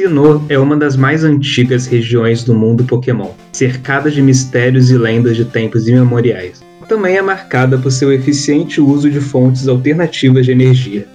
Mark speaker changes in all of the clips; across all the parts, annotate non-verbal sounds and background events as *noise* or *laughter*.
Speaker 1: Sinnoh é uma das mais antigas regiões do mundo Pokémon, cercada de mistérios e lendas de tempos imemoriais. Também é marcada por seu eficiente uso de fontes alternativas de energia.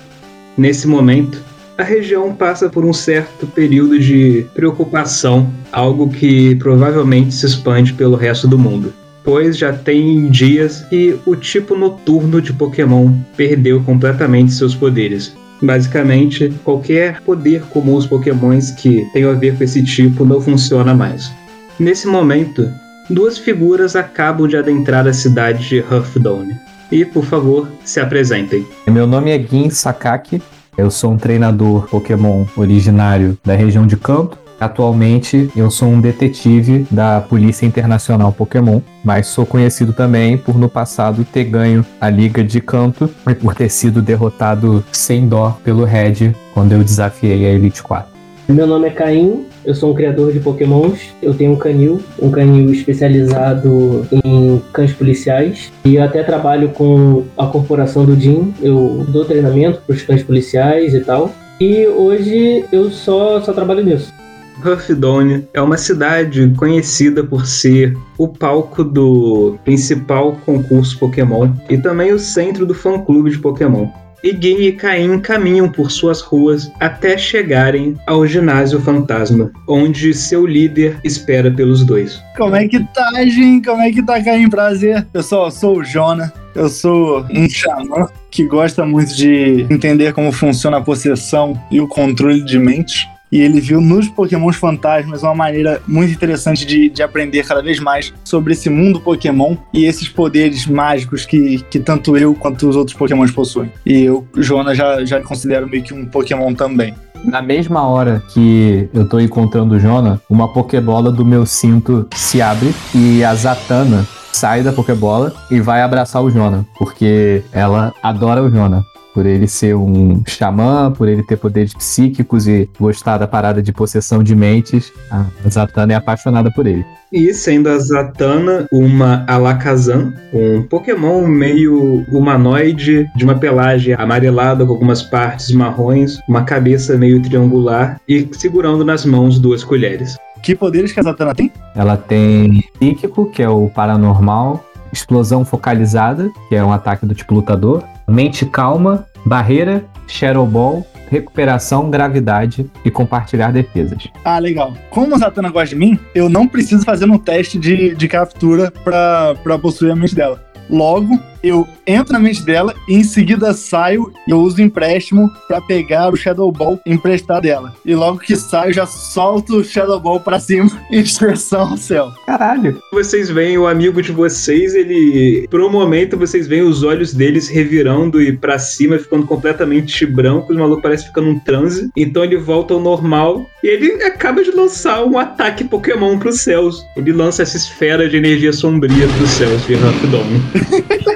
Speaker 1: Nesse momento, a região passa por um certo período de preocupação, algo que provavelmente se expande pelo resto do mundo, pois já tem dias que o tipo noturno de Pokémon perdeu completamente seus poderes. Basicamente, qualquer poder comum os Pokémons que tenham a ver com esse tipo não funciona mais. Nesse momento, duas figuras acabam de adentrar a cidade de Huffdone. E, por favor, se apresentem.
Speaker 2: Meu nome é Gin Sakaki, eu sou um treinador Pokémon originário da região de Kanto. Atualmente eu sou um detetive da Polícia Internacional Pokémon, mas sou conhecido também por no passado ter ganho a Liga de Canto e por ter sido derrotado sem dó pelo Red quando eu desafiei a Elite 4.
Speaker 3: Meu nome é Caim, eu sou um criador de pokémons. Eu tenho um canil, um canil especializado em cães policiais. E eu até trabalho com a corporação do Jim. Eu dou treinamento para os cães policiais e tal. E hoje eu só, só trabalho nisso.
Speaker 1: Huffdone é uma cidade conhecida por ser o palco do principal concurso Pokémon e também o centro do fã-clube de Pokémon. Gin e Caim caminham por suas ruas até chegarem ao ginásio fantasma, onde seu líder espera pelos dois.
Speaker 4: Como é que tá, Gin? Como é que tá, Caim? Prazer. Eu sou, o Jona. Eu sou um xamã que gosta muito de entender como funciona a possessão e o controle de mente e ele viu nos Pokémons Fantasmas uma maneira muito interessante de, de aprender cada vez mais sobre esse mundo Pokémon e esses poderes mágicos que, que tanto eu quanto os outros Pokémons possuem. E eu, Jonas, já, já considero meio que um Pokémon também.
Speaker 2: Na mesma hora que eu tô encontrando o Jona, uma Pokébola do meu cinto se abre e a Zatanna sai da Pokébola e vai abraçar o Jona, porque ela adora o Jona por ele ser um xamã, por ele ter poderes psíquicos e gostar da parada de possessão de mentes, a Zatanna é apaixonada por ele.
Speaker 1: E sendo a Zatanna uma Alakazam, um Pokémon meio humanoide, de uma pelagem amarelada com algumas partes marrons, uma cabeça meio triangular e segurando nas mãos duas colheres.
Speaker 4: Que poderes que a Zatanna tem?
Speaker 2: Ela tem psíquico, que é o paranormal, explosão focalizada, que é um ataque do tipo lutador, mente calma, barreira, Shadow Ball, recuperação, gravidade e compartilhar defesas.
Speaker 4: Ah, legal. Como a Zatanna gosta de mim, eu não preciso fazer um teste de, de captura para possuir a mente dela. Logo, eu entro na mente dela e em seguida saio e eu uso o empréstimo para pegar o Shadow Ball emprestado dela. E logo que saio, já solto o Shadow Ball pra cima *laughs* em direção ao céu.
Speaker 2: Caralho!
Speaker 1: Vocês veem o amigo de vocês, ele. Por um momento, vocês veem os olhos deles revirando e para cima, ficando completamente branco. O maluco parece ficando um transe. Então ele volta ao normal e ele acaba de lançar um ataque Pokémon pros céus. Ele lança essa esfera de energia sombria pros céus de Huffdome.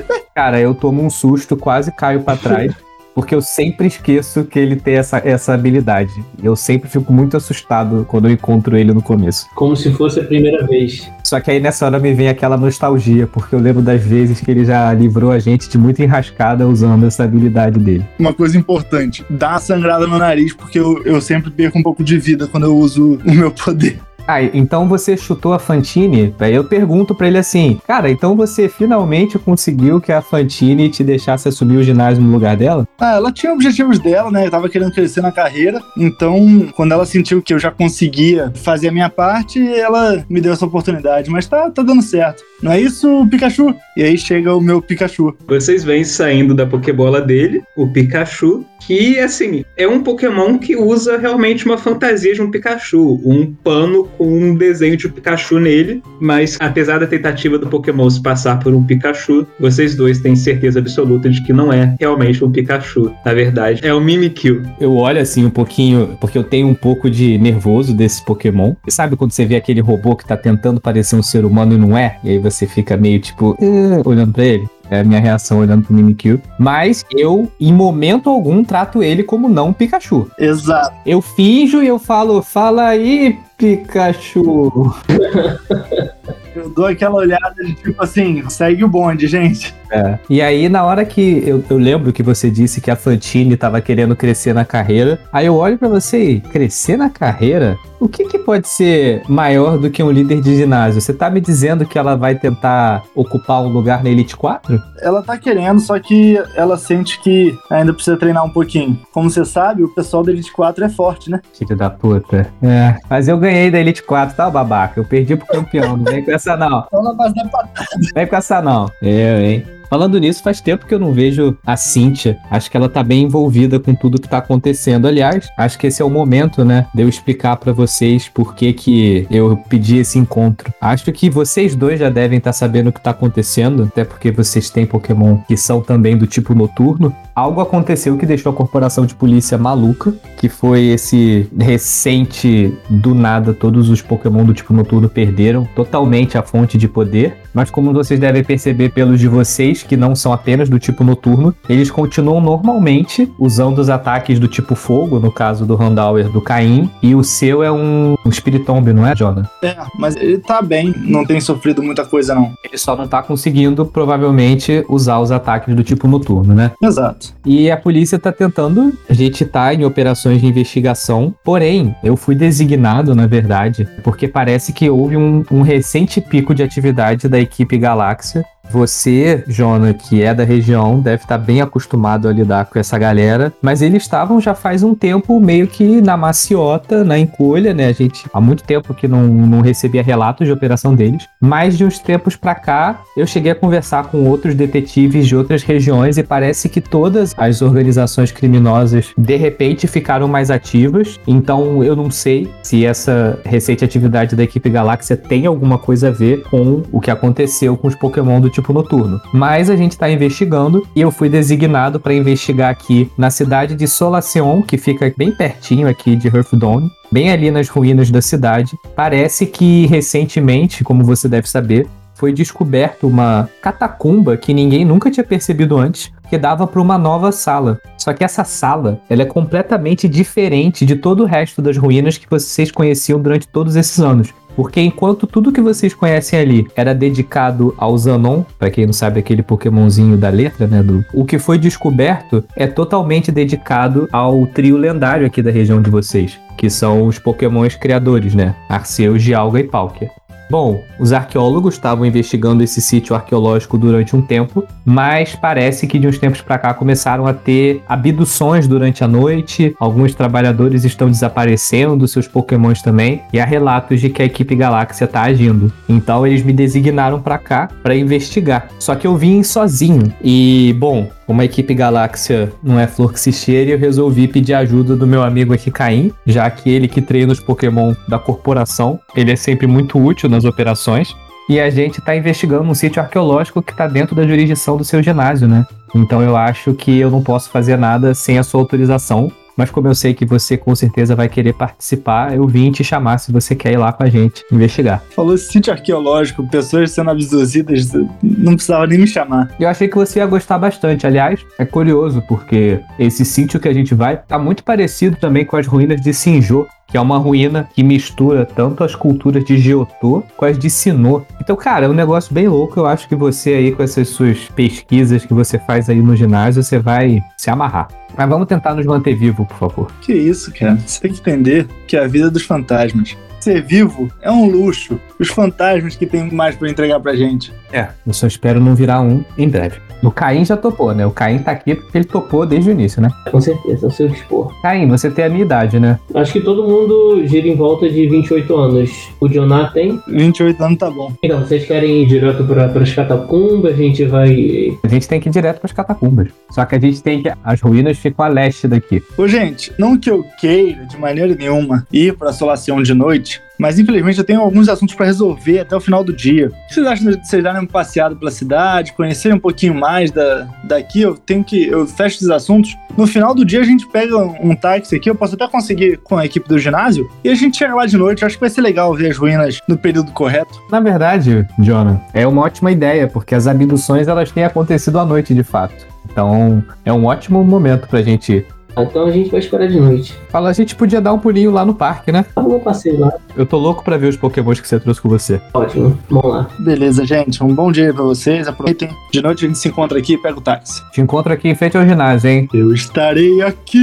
Speaker 1: *laughs*
Speaker 2: Cara, eu tomo um susto, quase caio para trás. *laughs* Porque eu sempre esqueço que ele tem essa, essa habilidade. Eu sempre fico muito assustado quando eu encontro ele no começo.
Speaker 3: Como se fosse a primeira vez.
Speaker 2: Só que aí nessa hora me vem aquela nostalgia, porque eu lembro das vezes que ele já livrou a gente de muita enrascada usando essa habilidade dele.
Speaker 4: Uma coisa importante: dá uma sangrada no nariz, porque eu, eu sempre perco um pouco de vida quando eu uso o meu poder.
Speaker 2: Ah, então você chutou a Fantine? Aí eu pergunto para ele assim, cara, então você finalmente conseguiu que a Fantine te deixasse assumir o ginásio no lugar dela?
Speaker 4: Ah, ela tinha objetivos dela, né? Eu tava querendo crescer na carreira. Então, quando ela sentiu que eu já conseguia fazer a minha parte, ela me deu essa oportunidade. Mas tá, tá dando certo. Não é isso, Pikachu? E aí chega o meu Pikachu.
Speaker 1: Vocês vêm saindo da Pokébola dele, o Pikachu, que, assim, é um Pokémon que usa realmente uma fantasia de um Pikachu. Um pano com um desenho de Pikachu nele, mas apesar da tentativa do Pokémon se passar por um Pikachu, vocês dois têm certeza absoluta de que não é realmente um Pikachu. Na verdade, é o Mimikyu.
Speaker 2: Eu olho assim um pouquinho, porque eu tenho um pouco de nervoso desse Pokémon. E sabe quando você vê aquele robô que tá tentando parecer um ser humano e não é? E aí você fica meio tipo, "Ah", olhando pra ele? É a minha reação olhando pro Mimikyu. Mas eu, em momento algum, trato ele como não Pikachu.
Speaker 4: Exato.
Speaker 2: Eu finjo e eu falo, fala aí, Pikachu. *laughs*
Speaker 4: Eu dou aquela olhada de tipo assim, segue o bonde, gente.
Speaker 2: É. E aí, na hora que eu, eu lembro que você disse que a Fantine tava querendo crescer na carreira, aí eu olho para você e crescer na carreira? O que, que pode ser maior do que um líder de ginásio? Você tá me dizendo que ela vai tentar ocupar um lugar na Elite 4?
Speaker 4: Ela tá querendo, só que ela sente que ainda precisa treinar um pouquinho. Como você sabe, o pessoal da Elite 4 é forte, né?
Speaker 2: Filho da puta. É. Mas eu ganhei da Elite 4, tá, babaca? Eu perdi pro campeão. Não vem com essa, não.
Speaker 4: Só na base da patada.
Speaker 2: Vem com essa, não. Eu, hein? Falando nisso, faz tempo que eu não vejo a Cíntia. Acho que ela tá bem envolvida com tudo que tá acontecendo. Aliás, acho que esse é o momento, né, de eu explicar para vocês por que que eu pedi esse encontro. Acho que vocês dois já devem estar tá sabendo o que tá acontecendo, até porque vocês têm Pokémon que são também do tipo noturno. Algo aconteceu que deixou a corporação de polícia maluca, que foi esse recente do nada todos os Pokémon do tipo noturno perderam totalmente a fonte de poder. Mas como vocês devem perceber pelos de vocês, que não são apenas do tipo noturno, eles continuam normalmente usando os ataques do tipo fogo, no caso do Randauer do Caim, e o seu é um, um Spiritomb, não é, Jonah?
Speaker 4: É, mas ele tá bem, não tem sofrido muita coisa não.
Speaker 2: Ele só não tá conseguindo, provavelmente, usar os ataques do tipo noturno, né?
Speaker 4: Exato.
Speaker 2: E a polícia tá tentando, a gente tá em operações de investigação, porém, eu fui designado, na verdade, porque parece que houve um, um recente pico de atividade da equipe Galáxia você, Jona, que é da região, deve estar bem acostumado a lidar com essa galera, mas eles estavam já faz um tempo meio que na maciota, na encolha, né? A gente há muito tempo que não, não recebia relatos de operação deles, mas de uns tempos para cá eu cheguei a conversar com outros detetives de outras regiões e parece que todas as organizações criminosas de repente ficaram mais ativas. Então eu não sei se essa recente atividade da equipe Galáxia tem alguma coisa a ver com o que aconteceu com os Pokémon do tipo noturno. Mas a gente está investigando e eu fui designado para investigar aqui na cidade de Solaceon, que fica bem pertinho aqui de Hearthstone, bem ali nas ruínas da cidade. Parece que recentemente, como você deve saber, foi descoberto uma catacumba que ninguém nunca tinha percebido antes, que dava para uma nova sala. Só que essa sala, ela é completamente diferente de todo o resto das ruínas que vocês conheciam durante todos esses anos. Porque enquanto tudo que vocês conhecem ali era dedicado ao Zanon, para quem não sabe aquele Pokémonzinho da letra, né, do o que foi descoberto é totalmente dedicado ao trio lendário aqui da região de vocês, que são os Pokémons criadores, né, Arceus, Dialga e Palkia. Bom, os arqueólogos estavam investigando esse sítio arqueológico durante um tempo, mas parece que de uns tempos para cá começaram a ter abduções durante a noite, alguns trabalhadores estão desaparecendo, seus pokémons também, e há relatos de que a equipe Galáxia está agindo. Então eles me designaram para cá para investigar. Só que eu vim sozinho. E, bom, como a equipe Galáxia não é flor que se cheire, eu resolvi pedir ajuda do meu amigo aqui, Caim, já que ele que treina os Pokémon da corporação, ele é sempre muito útil nas operações. E a gente está investigando um sítio arqueológico que está dentro da jurisdição do seu ginásio, né? Então eu acho que eu não posso fazer nada sem a sua autorização mas como eu sei que você com certeza vai querer participar, eu vim te chamar se você quer ir lá com a gente investigar.
Speaker 4: Falou sítio arqueológico, pessoas sendo abduzidas, não precisava nem me chamar.
Speaker 2: Eu achei que você ia gostar bastante. Aliás, é curioso porque esse sítio que a gente vai tá muito parecido também com as ruínas de Sinjô, que é uma ruína que mistura tanto as culturas de Giotô com as de Sinô. Então, cara, é um negócio bem louco. Eu acho que você aí, com essas suas pesquisas que você faz aí no ginásio, você vai se amarrar. Mas vamos tentar nos manter vivo, por favor.
Speaker 4: Que isso, cara. Você tem que entender que é a vida dos fantasmas. Ser vivo é um luxo. Os fantasmas que tem mais para entregar pra gente.
Speaker 2: É, eu só espero não virar um em breve. O Caim já topou, né? O Caim tá aqui porque ele topou desde o início, né?
Speaker 3: Com certeza, ao seu dispor.
Speaker 2: Caim, você tem a minha idade, né?
Speaker 3: Acho que todo mundo gira em volta de 28 anos. O Jonathan tem?
Speaker 4: 28 anos tá bom.
Speaker 3: Então, vocês querem ir direto para as catacumbas? A gente vai.
Speaker 2: A gente tem que ir direto pras catacumbas. Só que a gente tem que. As ruínas ficam a leste daqui.
Speaker 4: Ô, gente, não que eu queira de maneira nenhuma ir pra Solação de noite, mas infelizmente eu tenho alguns assuntos para resolver até o final do dia. O que vocês acham de vocês darem uma passeada pela cidade, conhecerem um pouquinho mais da, daqui? Eu tenho que. Eu fecho esses assuntos. No final do dia a gente pega um táxi aqui, eu posso até conseguir com a equipe do ginásio, e a gente chega lá de noite. Acho que vai ser legal ver as ruínas no período correto.
Speaker 2: Na verdade, Jonah, é uma ótima ideia, porque as abduções elas têm acontecido à noite de fato. Então é um ótimo momento pra gente
Speaker 3: Então a gente vai esperar de noite.
Speaker 2: Fala, a gente podia dar um pulinho lá no parque, né?
Speaker 3: Vamos no passeio lá.
Speaker 2: Eu tô louco pra ver os pokémons que você trouxe com você.
Speaker 3: Ótimo. Vamos lá.
Speaker 4: Beleza, gente. Um bom dia pra vocês. Aproveitem. De noite a gente se encontra aqui e pega o táxi.
Speaker 2: Te encontro aqui em frente ao ginásio, hein?
Speaker 4: Eu estarei aqui.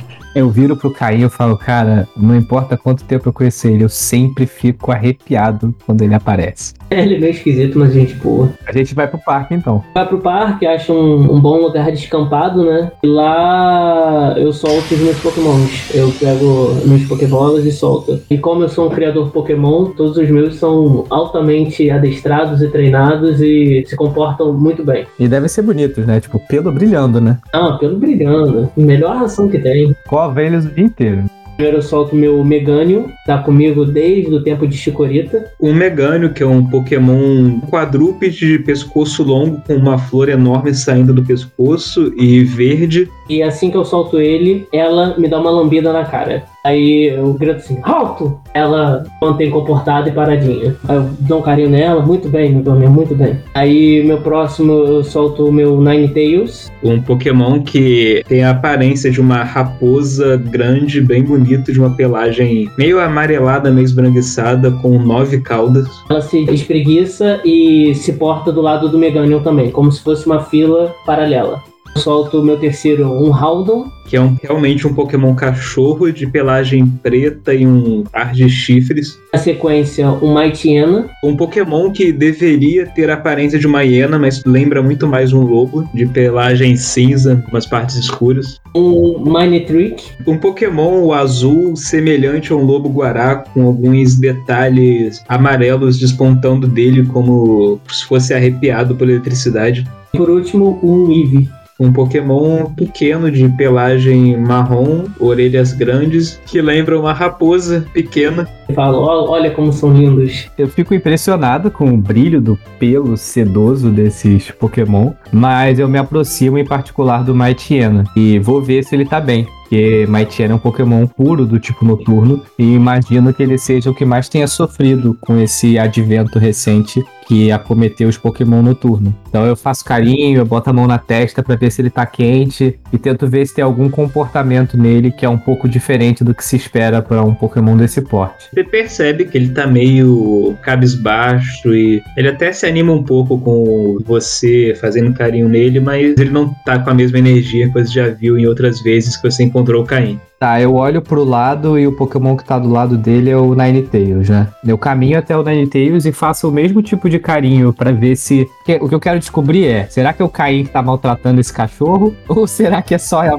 Speaker 4: *laughs*
Speaker 2: Eu viro pro Caim e falo, cara, não importa quanto tempo eu conhecer ele, eu sempre fico arrepiado quando ele aparece.
Speaker 3: É, ele é meio esquisito, mas gente boa.
Speaker 2: A gente vai pro parque então.
Speaker 3: Vai pro parque, acha um, um bom lugar descampado, né? E lá eu solto os meus pokémons. Eu pego meus pokébolas e solto. E como eu sou um criador pokémon, todos os meus são altamente adestrados e treinados e se comportam muito bem.
Speaker 2: E devem ser bonitos, né? Tipo, pelo brilhando, né?
Speaker 3: Ah, pelo brilhando. Melhor ração que tem.
Speaker 2: Cova eles o dia inteiro.
Speaker 3: Primeiro eu solto meu Megânio, tá comigo desde o tempo de Chicorita.
Speaker 1: Um Megânio, que é um Pokémon quadrúpede de pescoço longo, com uma flor enorme saindo do pescoço e verde.
Speaker 3: E assim que eu solto ele, ela me dá uma lambida na cara. Aí eu grito assim, alto! Ela mantém comportada e paradinha. Aí eu dou um carinho nela, muito bem, meu dormir, muito bem. Aí meu próximo eu solto o meu Ninetales.
Speaker 1: Um Pokémon que tem a aparência de uma raposa grande, bem bonita, de uma pelagem meio amarelada, meio esbranquiçada, com nove caudas.
Speaker 3: Ela se espreguiça e se porta do lado do Meganium também, como se fosse uma fila paralela. Solto o meu terceiro, um Haldon.
Speaker 1: que é um- realmente um Pokémon cachorro de pelagem preta e um par de chifres.
Speaker 3: Na sequência, um Mightyena.
Speaker 1: Um Pokémon que deveria ter a aparência de uma hiena, mas lembra muito mais um lobo, de pelagem cinza, umas partes escuras.
Speaker 3: Um Minetrick.
Speaker 1: Um Pokémon azul semelhante a um lobo guará, com alguns detalhes amarelos despontando dele como se fosse arrepiado por eletricidade.
Speaker 3: E por último, um Eevee.
Speaker 1: Um Pokémon pequeno de pelagem marrom, orelhas grandes, que lembra uma raposa pequena.
Speaker 3: Eu falo, "Ó, olha como são lindos.
Speaker 2: Eu fico impressionado com o brilho do pelo sedoso desses Pokémon, mas eu me aproximo em particular do Mightyena e vou ver se ele tá bem. Porque Mightyena é um Pokémon puro do tipo noturno e imagino que ele seja o que mais tenha sofrido com esse advento recente que acometeu os Pokémon noturno. Então eu faço carinho, eu boto a mão na testa pra ver se ele tá quente e tento ver se tem algum comportamento nele que é um pouco diferente do que se espera para um Pokémon desse porte.
Speaker 1: Você percebe que ele tá meio cabisbaixo e ele até se anima um pouco com você fazendo carinho nele, mas ele não tá com a mesma energia que você já viu em outras vezes que você encontrou o Caim.
Speaker 2: Tá, eu olho pro lado e o Pokémon que tá do lado dele é o Ninetales, né? Eu caminho até o Ninetales e faço o mesmo tipo de carinho pra ver se. O que eu quero descobrir é: será que é o Caim que tá maltratando esse cachorro? *laughs* Ou será que é só a. *laughs*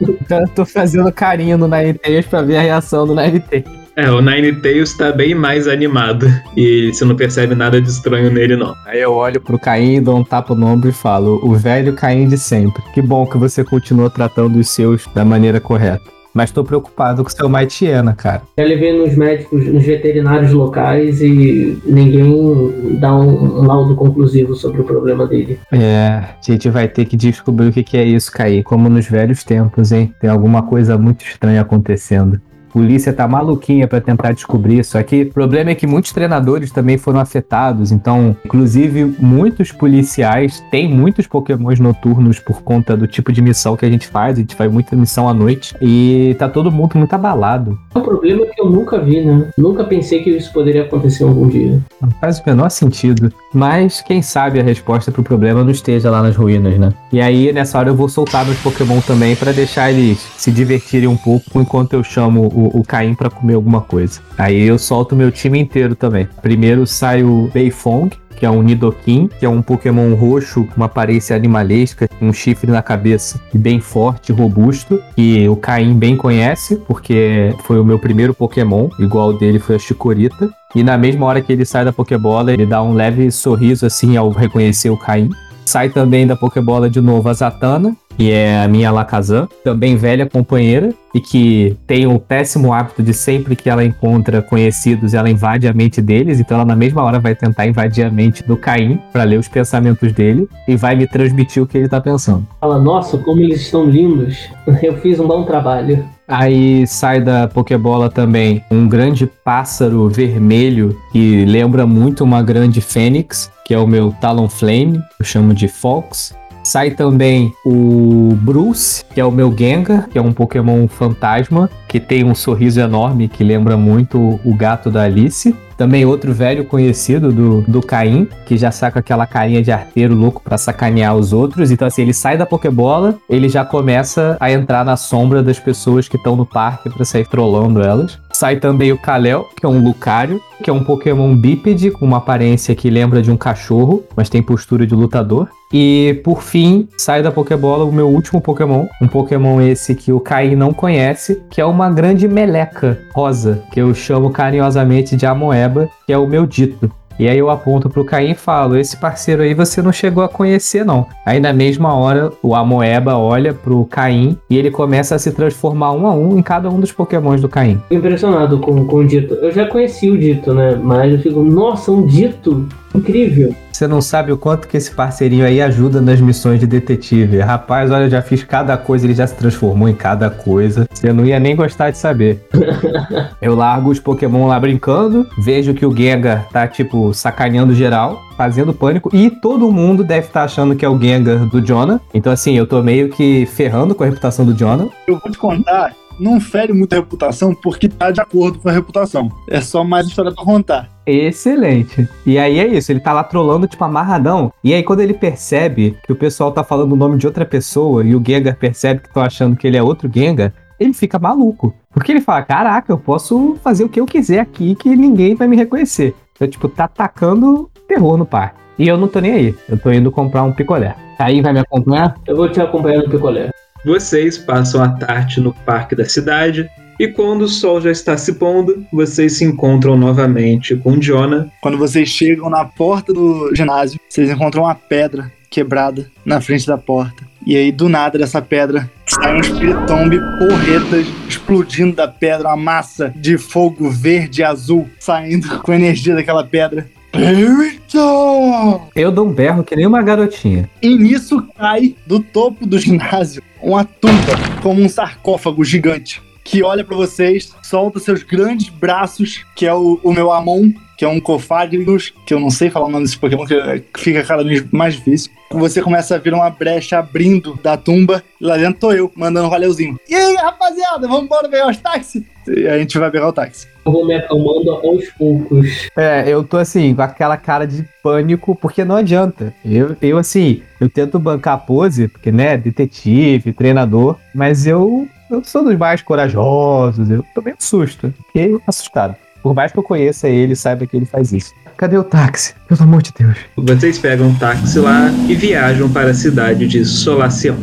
Speaker 2: então eu tô fazendo carinho no Ninetales pra ver a reação do Ninetales.
Speaker 1: É, o Ninetales tá bem mais animado e você não percebe nada de estranho nele, não.
Speaker 2: Aí eu olho pro Caim, dou um tapa no ombro e falo: O velho Caim de sempre. Que bom que você continua tratando os seus da maneira correta. Mas tô preocupado com o seu Maitiena, cara.
Speaker 3: Já levei nos médicos, nos veterinários locais e ninguém dá um, um laudo conclusivo sobre o problema dele.
Speaker 2: É, a gente vai ter que descobrir o que, que é isso, Caí. Como nos velhos tempos, hein? Tem alguma coisa muito estranha acontecendo. Polícia tá maluquinha pra tentar descobrir isso aqui. O problema é que muitos treinadores também foram afetados. Então, inclusive, muitos policiais têm muitos pokémons noturnos por conta do tipo de missão que a gente faz. A gente faz muita missão à noite. E tá todo mundo muito abalado.
Speaker 3: É um problema que eu nunca vi, né? Nunca pensei que isso poderia acontecer algum dia.
Speaker 2: Não faz o menor sentido. Mas quem sabe a resposta pro problema não esteja lá nas ruínas, né? E aí, nessa hora, eu vou soltar meus Pokémon também pra deixar eles se divertirem um pouco enquanto eu chamo o, o Caim pra comer alguma coisa. Aí eu solto meu time inteiro também. Primeiro sai o Beifong. Que é um Nidoking, que é um Pokémon roxo, com uma aparência animalesca, um chifre na cabeça, e bem forte, robusto, que o Caim bem conhece, porque foi o meu primeiro Pokémon, igual o dele foi a Chikorita. E na mesma hora que ele sai da Pokébola, ele dá um leve sorriso assim ao reconhecer o Caim. Sai também da Pokébola de novo a Zatanna, que é a minha Alakazam, também velha companheira, e que tem o péssimo hábito de sempre que ela encontra conhecidos, ela invade a mente deles, então ela na mesma hora vai tentar invadir a mente do Caim para ler os pensamentos dele e vai me transmitir o que ele tá pensando.
Speaker 3: Fala, nossa, como eles estão lindos. *laughs* Eu fiz um bom trabalho.
Speaker 2: Aí sai da Pokébola também um grande pássaro vermelho que lembra muito uma grande fênix, que é o meu Talonflame, eu chamo de Fox. Sai também o Bruce, que é o meu Gengar, que é um Pokémon fantasma, que tem um sorriso enorme que lembra muito o gato da Alice. Também outro velho conhecido do, do Caim, que já saca aquela carinha de arteiro louco para sacanear os outros. Então, assim, ele sai da Pokébola, ele já começa a entrar na sombra das pessoas que estão no parque para sair trollando elas. Sai também o Kalel, que é um Lucario, que é um Pokémon bípede com uma aparência que lembra de um cachorro, mas tem postura de lutador. E por fim, sai da Pokébola o meu último Pokémon, um Pokémon esse que o Caim não conhece, que é uma grande meleca rosa, que eu chamo carinhosamente de Amoeba, que é o meu dito. E aí eu aponto pro Caim e falo: esse parceiro aí você não chegou a conhecer, não. Aí na mesma hora, o Amoeba olha pro Caim e ele começa a se transformar um a um em cada um dos pokémons do Caim.
Speaker 3: Impressionado com, com o Dito. Eu já conheci o Dito, né? Mas eu fico, nossa, um Dito? Incrível.
Speaker 2: Você não sabe o quanto que esse parceirinho aí ajuda nas missões de detetive. Rapaz, olha, eu já fiz cada coisa, ele já se transformou em cada coisa. Você não ia nem gostar de saber. *laughs* eu largo os Pokémon lá brincando, vejo que o Gengar tá, tipo, sacaneando geral, fazendo pânico, e todo mundo deve estar tá achando que é o Gengar do Jonah. Então, assim, eu tô meio que ferrando com a reputação do Jonah.
Speaker 4: Eu vou te contar não fere muito a reputação porque tá de acordo com a reputação. É só mais história pra contar.
Speaker 2: Excelente. E aí é isso, ele tá lá trolando, tipo, amarradão. E aí, quando ele percebe que o pessoal tá falando o nome de outra pessoa e o Gengar percebe que estão achando que ele é outro Gengar, ele fica maluco. Porque ele fala: Caraca, eu posso fazer o que eu quiser aqui que ninguém vai me reconhecer. Então, tipo, tá atacando terror no parque. E eu não tô nem aí. Eu tô indo comprar um picolé. Aí vai me acompanhar?
Speaker 3: Eu vou te acompanhar no picolé.
Speaker 1: Vocês passam a tarde no parque da cidade e quando o sol já está se pondo, vocês se encontram novamente com Jonah.
Speaker 4: Quando vocês chegam na porta do ginásio, vocês encontram uma pedra quebrada na frente da porta. E aí, do nada dessa pedra, sai um espiritombe porretas explodindo da pedra, uma massa de fogo verde e azul saindo *laughs* com a energia daquela pedra.
Speaker 2: Eu dou um berro que nem uma garotinha.
Speaker 4: E nisso cai do topo do ginásio uma tumba como um sarcófago gigante que olha para vocês, solta seus grandes braços, que é o, o meu Amon, que é um Cofagrius, que eu não sei falar o nome desse Pokémon, que fica cada vez mais difícil. Você começa a vir uma brecha abrindo da tumba, e lá dentro tô eu, mandando um valeuzinho. E aí, rapaziada, vamos embora pegar os táxis? E a gente vai pegar o táxi.
Speaker 3: Eu vou me acalmando aos poucos.
Speaker 2: É, eu tô assim, com aquela cara de pânico, porque não adianta. Eu, eu assim, eu tento bancar a pose, porque, né, detetive, treinador, mas eu eu sou dos mais corajosos, eu tomei um susto. Fiquei assustado. Por mais que eu conheça ele, saiba que ele faz isso. Cadê o táxi? Pelo amor de Deus.
Speaker 1: Vocês pegam um táxi lá e viajam para a cidade de Solacion.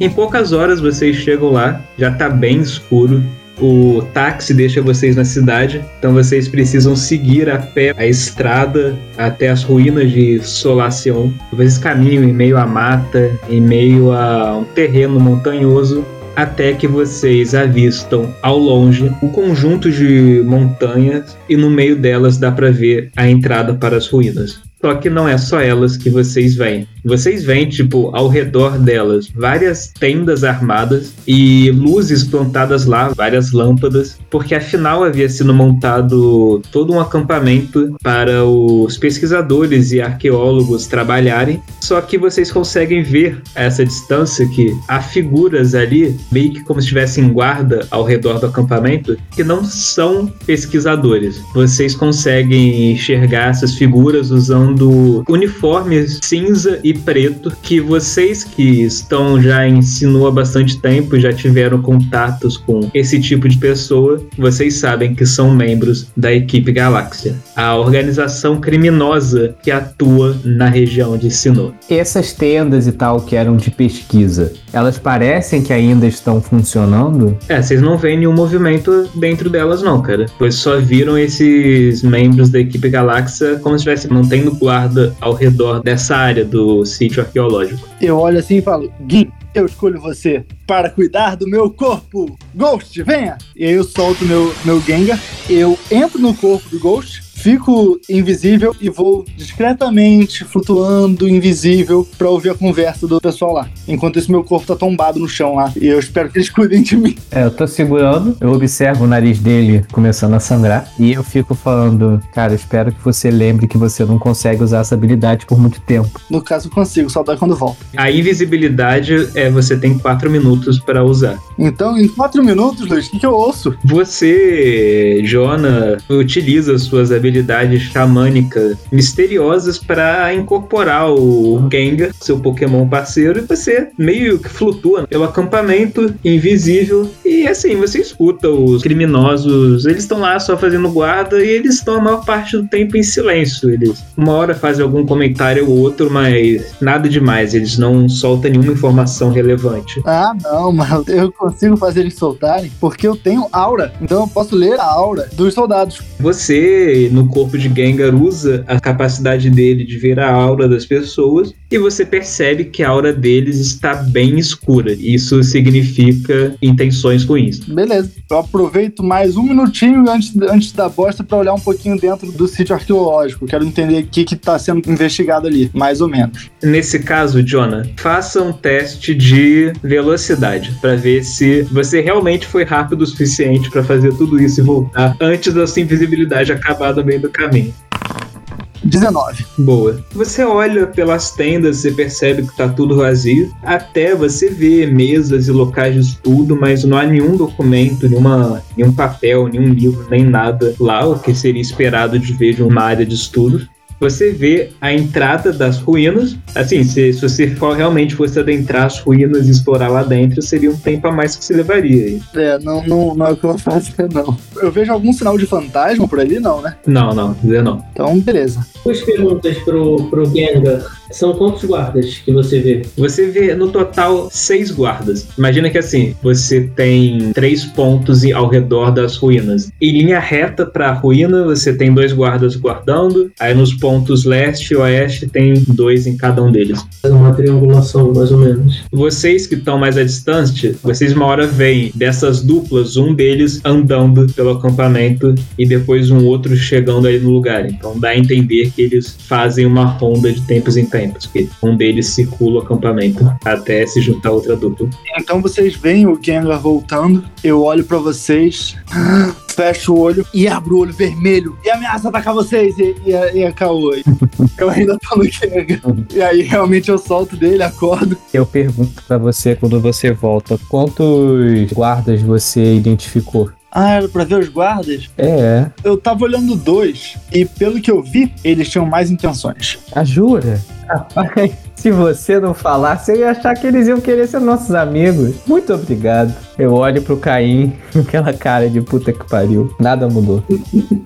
Speaker 1: Em poucas horas vocês chegam lá, já tá bem escuro, o táxi deixa vocês na cidade, então vocês precisam seguir a pé a estrada até as ruínas de Solacion. Vocês caminham em meio à mata, em meio a um terreno montanhoso, até que vocês avistam ao longe um conjunto de montanhas e no meio delas dá para ver a entrada para as ruínas. Só que não é só elas que vocês veem. Vocês veem, tipo, ao redor delas, várias tendas armadas e luzes plantadas lá, várias lâmpadas, porque afinal havia sido montado todo um acampamento para os pesquisadores e arqueólogos trabalharem. Só que vocês conseguem ver a essa distância que há figuras ali, meio que como se estivessem em guarda ao redor do acampamento, que não são pesquisadores. Vocês conseguem enxergar essas figuras usando usando uniformes cinza e preto que vocês que estão já em Sinnoh há bastante tempo, já tiveram contatos com esse tipo de pessoa, vocês sabem que são membros da equipe Galáxia, a organização criminosa que atua na região de Sinnoh.
Speaker 2: Essas tendas e tal que eram de pesquisa, elas parecem que ainda estão funcionando?
Speaker 1: É, vocês não veem nenhum movimento dentro delas não, cara. Pois só viram esses membros da equipe Galáxia como se estivessem mantendo guarda ao redor dessa área do sítio arqueológico.
Speaker 4: Eu olho assim e falo, Gui, eu escolho você para cuidar do meu corpo. Ghost, venha! E aí eu solto meu, meu Gengar, eu entro no corpo do Ghost, fico invisível e vou discretamente flutuando invisível pra ouvir a conversa do pessoal lá. Enquanto isso, meu corpo tá tombado no chão lá. E eu espero que eles cuidem de mim.
Speaker 2: É, eu tô segurando, eu observo o nariz dele começando a sangrar e eu fico falando, cara, eu espero que você lembre que você não consegue usar essa habilidade por muito tempo.
Speaker 4: No caso, eu consigo, só dói quando volta.
Speaker 1: A invisibilidade é você tem quatro minutos para usar.
Speaker 4: Então, em quatro minutos, Luiz, o que, que eu ouço?
Speaker 1: Você, Jona, utiliza suas habilidades xamânicas misteriosas para incorporar o Gengar, seu Pokémon parceiro, e você meio que flutua pelo acampamento invisível. E assim, você escuta os criminosos, eles estão lá só fazendo guarda e eles estão a maior parte do tempo em silêncio. Eles uma hora fazem algum comentário ou outro, mas nada demais, eles não soltam nenhuma informação relevante.
Speaker 4: Ah, não, *laughs* mas eu consigo fazer eles soltarem porque eu tenho aura. Então eu posso ler a aura dos soldados.
Speaker 1: Você, no corpo de Gengar, usa a capacidade dele de ver a aura das pessoas e você percebe que a aura deles está bem escura. Isso significa intenções ruins.
Speaker 4: Beleza. Eu aproveito mais um minutinho antes, antes da bosta pra olhar um pouquinho dentro do sítio arqueológico. Quero entender o que, que tá sendo investigado ali, mais ou menos.
Speaker 1: Nesse caso, Jonah, faça um teste de velocidade para ver se você realmente foi rápido o suficiente para fazer tudo isso e voltar antes da sua invisibilidade acabar meio do caminho.
Speaker 4: 19.
Speaker 1: Boa. Você olha pelas tendas e percebe que tá tudo vazio. Até você vê mesas e locais de estudo, mas não há nenhum documento, nenhuma, nenhum papel, nenhum livro, nem nada lá, o que seria esperado de ver de uma área de estudo. Você vê a entrada das ruínas. Assim, se, se você for, realmente fosse adentrar as ruínas e explorar lá dentro, seria um tempo a mais que você levaria.
Speaker 4: É, não, não, não é o que eu faço, *laughs* não. Eu vejo algum sinal de fantasma por ali, não, né?
Speaker 1: Não, não, não.
Speaker 4: Então, beleza.
Speaker 3: Duas perguntas pro, pro Gengar. São quantos guardas que você vê?
Speaker 1: Você vê no total seis guardas. Imagina que assim, você tem três pontos ao redor das ruínas. Em linha reta para a ruína, você tem dois guardas guardando. Aí nos pontos leste e oeste tem dois em cada um deles.
Speaker 3: Faz uma triangulação, mais ou menos.
Speaker 1: Vocês que estão mais à distância, vocês uma hora veem dessas duplas, um deles andando pelo acampamento e depois um outro chegando aí no lugar. Então dá a entender que eles fazem uma ronda de tempos em tempos, que um deles circula o acampamento até se juntar a outra dupla.
Speaker 4: Então vocês veem o Gengar voltando. Eu olho pra vocês, *gasps* fecho o olho e abro o olho vermelho e ameaça atacar vocês e, e, a- e a Caô. *laughs* Eu ainda tô no Gengar. E aí realmente eu solto dele, acordo.
Speaker 2: Eu pergunto pra você quando você volta, quantos guardas você identificou?
Speaker 4: Ah, era pra ver os guardas?
Speaker 2: É,
Speaker 4: Eu tava olhando dois e pelo que eu vi, eles tinham mais intenções.
Speaker 2: a jura? Rapaz, se você não falasse, eu ia achar que eles iam querer ser nossos amigos. Muito obrigado. Eu olho pro Caim, com *laughs* aquela cara de puta que pariu. Nada mudou.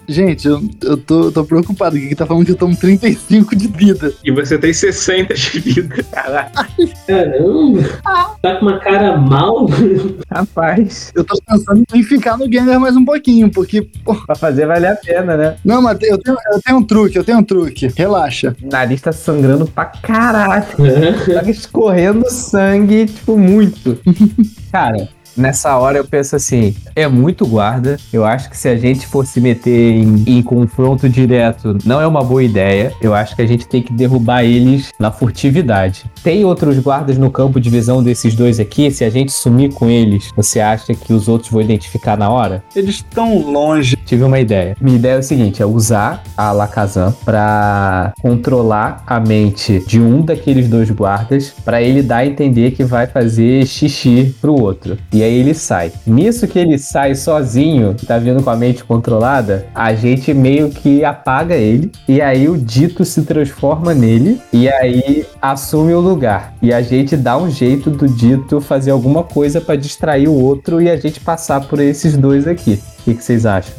Speaker 4: Gente, eu, eu tô, eu tô preocupado. que tá falando que eu tomo 35 de vida.
Speaker 1: E você tem 60 de vida.
Speaker 2: Caraca,
Speaker 3: Caramba! Tá com uma cara mal?
Speaker 2: rapaz.
Speaker 4: Eu tô pensando em ficar no Gengar mais um pouquinho, porque. pô,
Speaker 2: Pra fazer valer a pena, né?
Speaker 4: não, mas eu tenho, eu tenho um truque, eu tenho um truque. Relaxa.
Speaker 2: O nariz tá sangrando pra caralho. *laughs* Tá escorrendo sangue, tipo, muito. Cara, nessa hora eu penso assim: é muito guarda. Eu acho que se a gente for se meter em, em confronto direto, não é uma boa ideia. Eu acho que a gente tem que derrubar eles na furtividade. Tem outros guardas no campo de visão desses dois aqui? Se a gente sumir com eles, você acha que os outros vão identificar na hora?
Speaker 4: Eles estão longe.
Speaker 2: Tive uma ideia. Minha ideia é o seguinte: é usar a Alakazam pra controlar a mente de um daqueles dois guardas pra ele dar a entender que vai fazer xixi pro outro. E aí ele sai. Nisso que ele sai sozinho, tá vindo com a mente controlada, a gente meio que apaga ele e aí o dito se transforma nele e aí assume o lugar. E a gente dá um jeito do dito fazer alguma coisa pra distrair o outro e a gente passar por esses dois aqui. O que que vocês acham?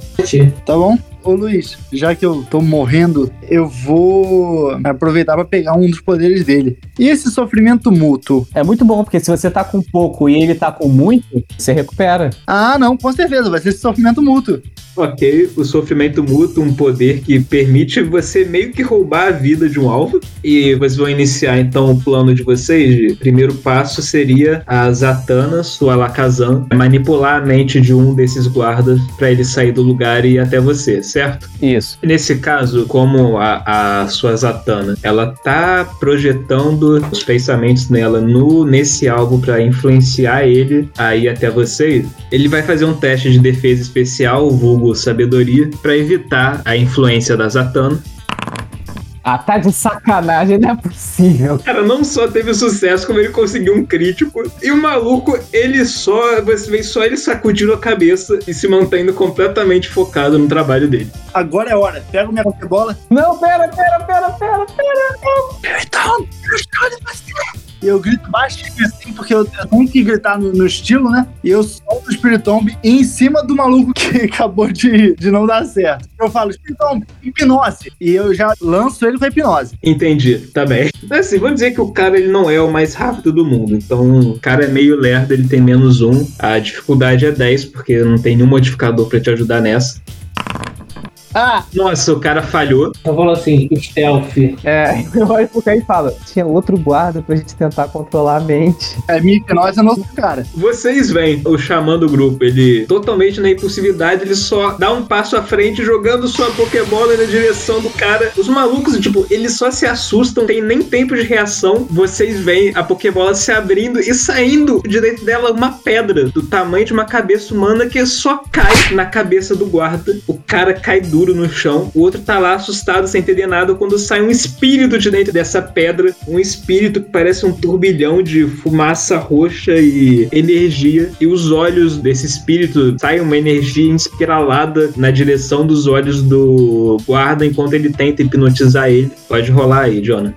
Speaker 4: Tá bom? Ô Luiz, já que eu tô morrendo, eu vou aproveitar pra pegar um dos poderes dele. E esse sofrimento mútuo?
Speaker 2: É muito bom, porque se você tá com pouco e ele tá com muito, você recupera.
Speaker 4: Ah, não, com certeza, vai ser esse sofrimento mútuo.
Speaker 1: Ok, o sofrimento mútuo, um poder que permite você meio que roubar a vida de um alvo. E vocês vão iniciar então o plano de vocês. O primeiro passo seria a Zatanna, sua Alakazam, manipular a mente de um desses guardas para ele sair do lugar e ir até você, certo?
Speaker 2: Isso.
Speaker 1: Nesse caso, como a, a sua Zatanna, ela tá projetando os pensamentos nela no nesse alvo para influenciar ele a ir até vocês, ele vai fazer um teste de defesa especial, vulgo sabedoria, para evitar a influência da Zatanna.
Speaker 2: Ah, tá de sacanagem, não é possível.
Speaker 1: Cara, não só teve sucesso, como ele conseguiu um crítico. E o maluco, ele só. Você vê só ele sacudindo a cabeça e se mantendo completamente focado no trabalho dele.
Speaker 4: Agora é hora. Pega minha Pokébola.
Speaker 2: Não, pera, pera, pera, pera, pera.
Speaker 4: Então, eu escolho você. Eu grito baixinho assim, porque eu tenho que gritar no, no estilo, né? E eu solto o Spiritomb em cima do maluco que *laughs* acabou de, de não dar certo. Eu falo, Spiritomb, hipnose. E eu já lanço ele com hipnose.
Speaker 1: Entendi, tá bem. Assim, vamos dizer que o cara ele não é o mais rápido do mundo. Então, o cara é meio lerdo, ele tem menos um. A dificuldade é 10, porque não tem nenhum modificador pra te ajudar nessa.
Speaker 2: Ah,
Speaker 1: Nossa, o cara falhou.
Speaker 3: Eu falo assim, stealth.
Speaker 2: é, *laughs* eu olho pro cara e falo, tinha outro guarda pra gente tentar controlar a mente.
Speaker 4: É minha hipnose é nosso cara.
Speaker 1: Vocês veem o xamã do grupo, ele totalmente na impulsividade, ele só dá um passo à frente, jogando sua Pokébola na direção do cara. Os malucos, tipo, eles só se assustam, tem nem tempo de reação. Vocês veem a Pokébola se abrindo e saindo de dentro dela uma pedra do tamanho de uma cabeça humana que só cai na cabeça do guarda. O cara cai duro no chão, o outro tá lá assustado sem entender nada quando sai um espírito de dentro dessa pedra, um espírito que parece um turbilhão de fumaça roxa e energia, e os olhos desse espírito saem uma energia espiralada na direção dos olhos do guarda enquanto ele tenta hipnotizar ele. Pode rolar aí, Jonah.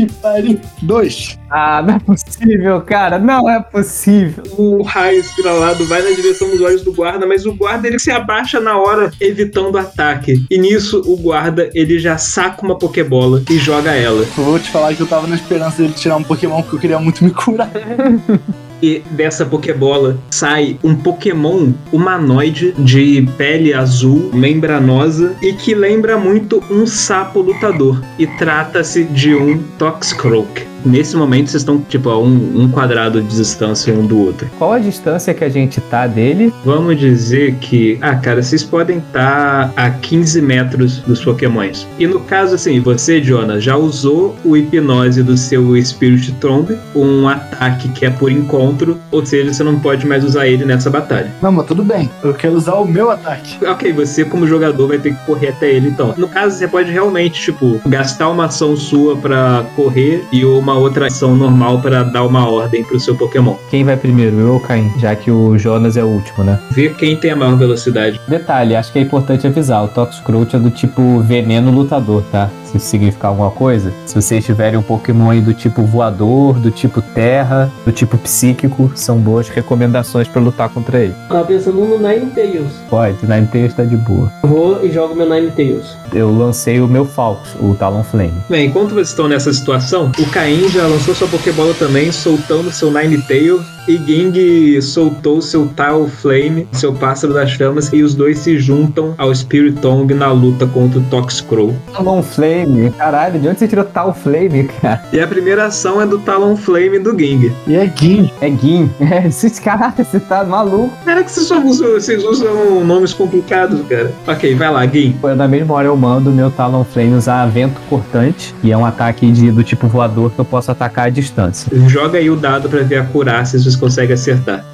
Speaker 4: Que pariu. Dois.
Speaker 2: Ah, não é possível, cara, não é possível.
Speaker 1: O raio espiralado vai na direção dos olhos do guarda, mas o guarda ele se abaixa na hora, evitando o ataque. E nisso, o guarda ele já saca uma Pokébola e joga ela.
Speaker 4: Eu vou te falar que eu tava na esperança dele tirar um Pokémon porque eu queria muito me curar. *laughs*
Speaker 1: E dessa Pokébola sai um Pokémon humanoide de pele azul, membranosa e que lembra muito um sapo lutador. E trata-se de um Foxcroak Nesse momento vocês estão tipo a um, um quadrado de distância um do outro.
Speaker 2: Qual a distância que a gente tá dele?
Speaker 1: Vamos dizer que, ah, cara, vocês podem estar a 15 metros dos Pokémons. E no caso, assim, você, Jonas, já usou o hipnose do seu Spirit Tromb, um ataque que é por encontro, ou seja, você não pode mais usar ele nessa batalha.
Speaker 4: Não, mas tudo bem. Eu quero usar o meu ataque.
Speaker 1: Ok, você como jogador vai ter que correr até ele então. No caso, você pode realmente, tipo, gastar uma ação sua pra correr e uma outra ação normal pra dar uma ordem pro seu Pokémon.
Speaker 2: Quem vai primeiro, eu ou o Caim? Já que o Jonas é o último, né?
Speaker 1: Ver quem tem a maior velocidade.
Speaker 2: Detalhe, acho que é importante avisar, o Toxcroak é do tipo veneno lutador, tá? Se isso significar alguma coisa. Se vocês tiverem um Pokémon aí do tipo voador, do tipo terra, do tipo psíquico, são boas recomendações pra lutar contra ele.
Speaker 3: Tava pensando no Ninetales.
Speaker 2: Pode, Ninetales tá de boa.
Speaker 3: Eu vou e jogo meu Ninetales.
Speaker 2: Eu lancei o meu Falcos, o Talonflame.
Speaker 1: Bem, enquanto vocês estão nessa situação, o Caim já lançou sua Pokébola também, soltando seu Ninetale. E Ging soltou seu Tile Flame, seu pássaro das chamas, e os dois se juntam ao Spiritomb na luta contra o Toxcrow.
Speaker 2: Talonflame? Caralho, de onde você tirou Talonflame, *laughs* cara?
Speaker 1: E a primeira ação é do Talon Flame do Ging.
Speaker 4: E é Gin.
Speaker 2: É Gin. *laughs* É, esses caras, você tá maluco.
Speaker 1: Cara, que vocês usam, vocês usam nomes complicados, cara. Ok, vai lá, Ging.
Speaker 2: Na mesma hora eu mando meu Talonflame usar vento cortante, e é um ataque de, do tipo voador que eu posso atacar à distância.
Speaker 1: Joga aí o dado pra ver a curácia se vocês conseguem acertar.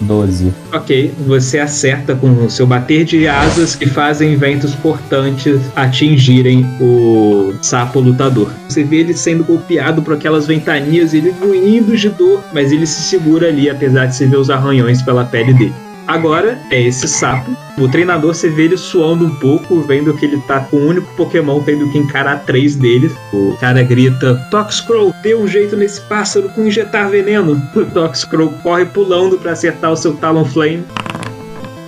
Speaker 2: 12.
Speaker 1: Ok, você acerta com o seu bater de asas que fazem ventos cortantes atingirem o sapo lutador. Você vê ele sendo golpeado por aquelas ventanias, ele ruindo de dor, mas ele se segura ali, apesar de se ver os arranhões pela pele dele. Agora é esse sapo. O treinador você vê ele suando um pouco, vendo que ele tá com o único Pokémon tendo que encarar três deles. O cara grita: Toxcrow, dê um jeito nesse pássaro com injetar veneno. *laughs* O Toxcrow corre pulando pra acertar o seu Talonflame.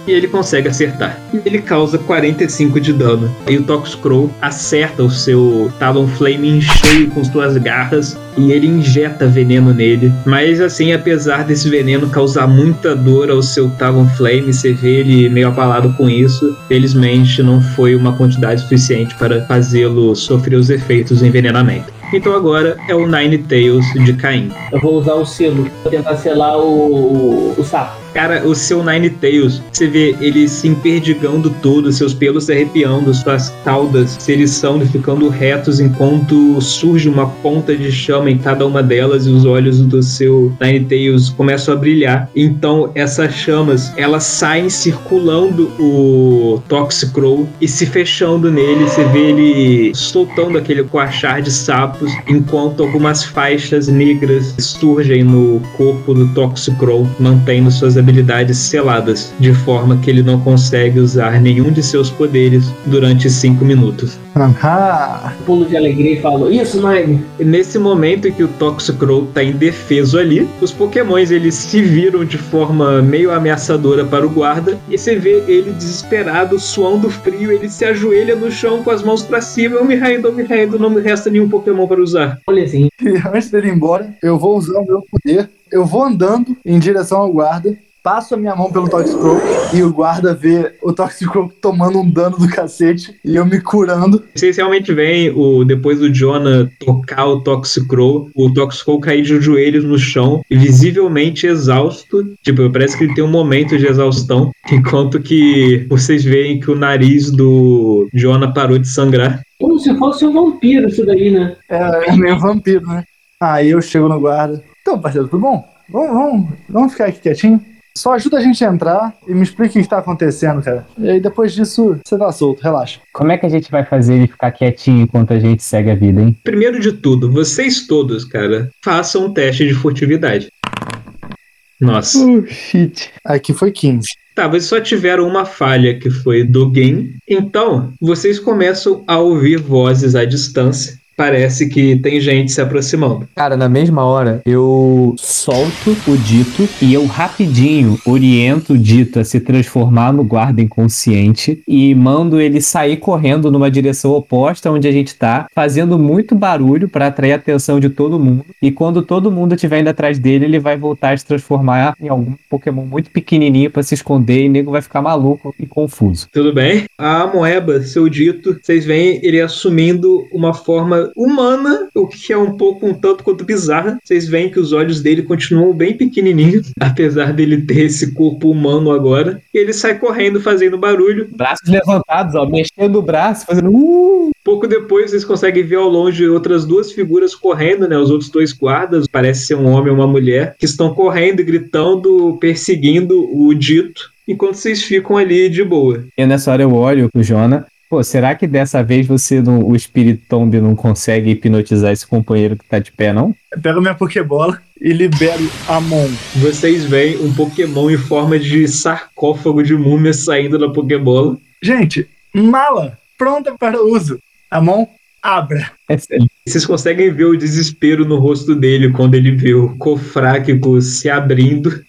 Speaker 1: E ele consegue acertar. E ele causa 45 de dano. E o Toxcrow acerta o seu Talonflame em cheio com suas garras e ele injeta veneno nele. Mas assim, apesar desse veneno causar muita dor ao seu Talonflame, você vê ele meio abalado com isso. Felizmente não foi uma quantidade suficiente para fazê-lo sofrer os efeitos do envenenamento. Então agora é o Nine Tails de Caim.
Speaker 3: Eu vou usar o selo pra tentar selar o, o, o sapo.
Speaker 1: Cara, o seu Nine Tails, você vê ele se emperdigando todo, seus pelos se arrepiando, suas caudas se eriçando e ficando retos enquanto surge uma ponta de chama em cada uma delas e os olhos do seu Nine Tails começam a brilhar. Então essas chamas, elas saem circulando o Toxicrow e se fechando nele. Você vê ele soltando aquele coachar de sapos, enquanto algumas faixas negras surgem no corpo do Toxicrow, mantendo suas habilidades seladas, de forma que ele não consegue usar nenhum de seus poderes durante 5 minutos.
Speaker 4: Ahá.
Speaker 3: Pulo de alegria e falo, isso, Nine.
Speaker 1: E nesse momento em que o Toxicrow tá indefeso ali, os pokémons eles se viram de forma meio ameaçadora para o guarda e você vê ele desesperado, suando frio, ele se ajoelha no chão com as mãos para cima, eu me rendo, eu me rendo, não me resta nenhum pokémon para usar.
Speaker 3: Olha assim.
Speaker 4: E antes dele ir embora, eu vou usar o meu poder. Eu vou andando em direção ao guarda, passo a minha mão pelo Toxicrow e o guarda vê o Toxicrow tomando um dano do cacete e eu me curando.
Speaker 1: Vocês realmente veem o depois do Jonah tocar o Toxicrow, o Toxicrow cair de joelhos no chão, visivelmente exausto. Tipo, parece que ele tem um momento de exaustão, *laughs* enquanto que vocês veem que o nariz do Jonah parou de sangrar.
Speaker 3: Como se fosse um vampiro isso daí, né?
Speaker 4: É, é meio vampiro, né? Aí eu chego no guarda. Então, parceiro, tudo bom? Vamos, vamos, vamos ficar aqui quietinho? Só ajuda a gente a entrar e me explica o que tá acontecendo, cara. E aí depois disso, você tá solto, relaxa.
Speaker 2: Como é que a gente vai fazer ele ficar quietinho enquanto a gente segue a vida, hein?
Speaker 1: Primeiro de tudo, vocês todos, cara, façam um teste de furtividade. Nossa.
Speaker 2: Oh, shit.
Speaker 4: Aqui foi 15.
Speaker 1: Tá, vocês só tiveram uma falha que foi do game. Então, vocês começam a ouvir vozes à distância. Parece que tem gente se aproximando.
Speaker 2: Cara, na mesma hora, eu solto o dito e eu rapidinho oriento o dito a se transformar no guarda inconsciente e mando ele sair correndo numa direção oposta onde a gente tá, fazendo muito barulho para atrair a atenção de todo mundo. E quando todo mundo estiver indo atrás dele, ele vai voltar a se transformar em algum Pokémon muito pequenininho para se esconder e o nego vai ficar maluco e confuso.
Speaker 1: Tudo bem? A Moeba, seu dito, vocês veem ele assumindo uma forma humana, o que é um pouco um tanto quanto bizarra. Vocês veem que os olhos dele continuam bem pequenininhos, *laughs* apesar dele ter esse corpo humano agora. E ele sai correndo fazendo barulho.
Speaker 2: Braços levantados, ó, mexendo o braço, fazendo uh!
Speaker 1: Pouco depois vocês conseguem ver ao longe outras duas figuras correndo, né? Os outros dois guardas, parece ser um homem e uma mulher, que estão correndo gritando, perseguindo o dito, enquanto vocês ficam ali de boa.
Speaker 2: E nessa hora eu olho pro Jona. Pô, será que dessa vez você, não, o Espírito Tomb, não consegue hipnotizar esse companheiro que tá de pé, não?
Speaker 4: Eu pego minha Pokébola e libero a mão.
Speaker 1: Vocês veem um Pokémon em forma de sarcófago de múmia saindo da Pokébola.
Speaker 4: Gente, mala pronta para uso. A mão abra.
Speaker 2: Excelente.
Speaker 1: Vocês conseguem ver o desespero no rosto dele quando ele vê o cofráquico se abrindo.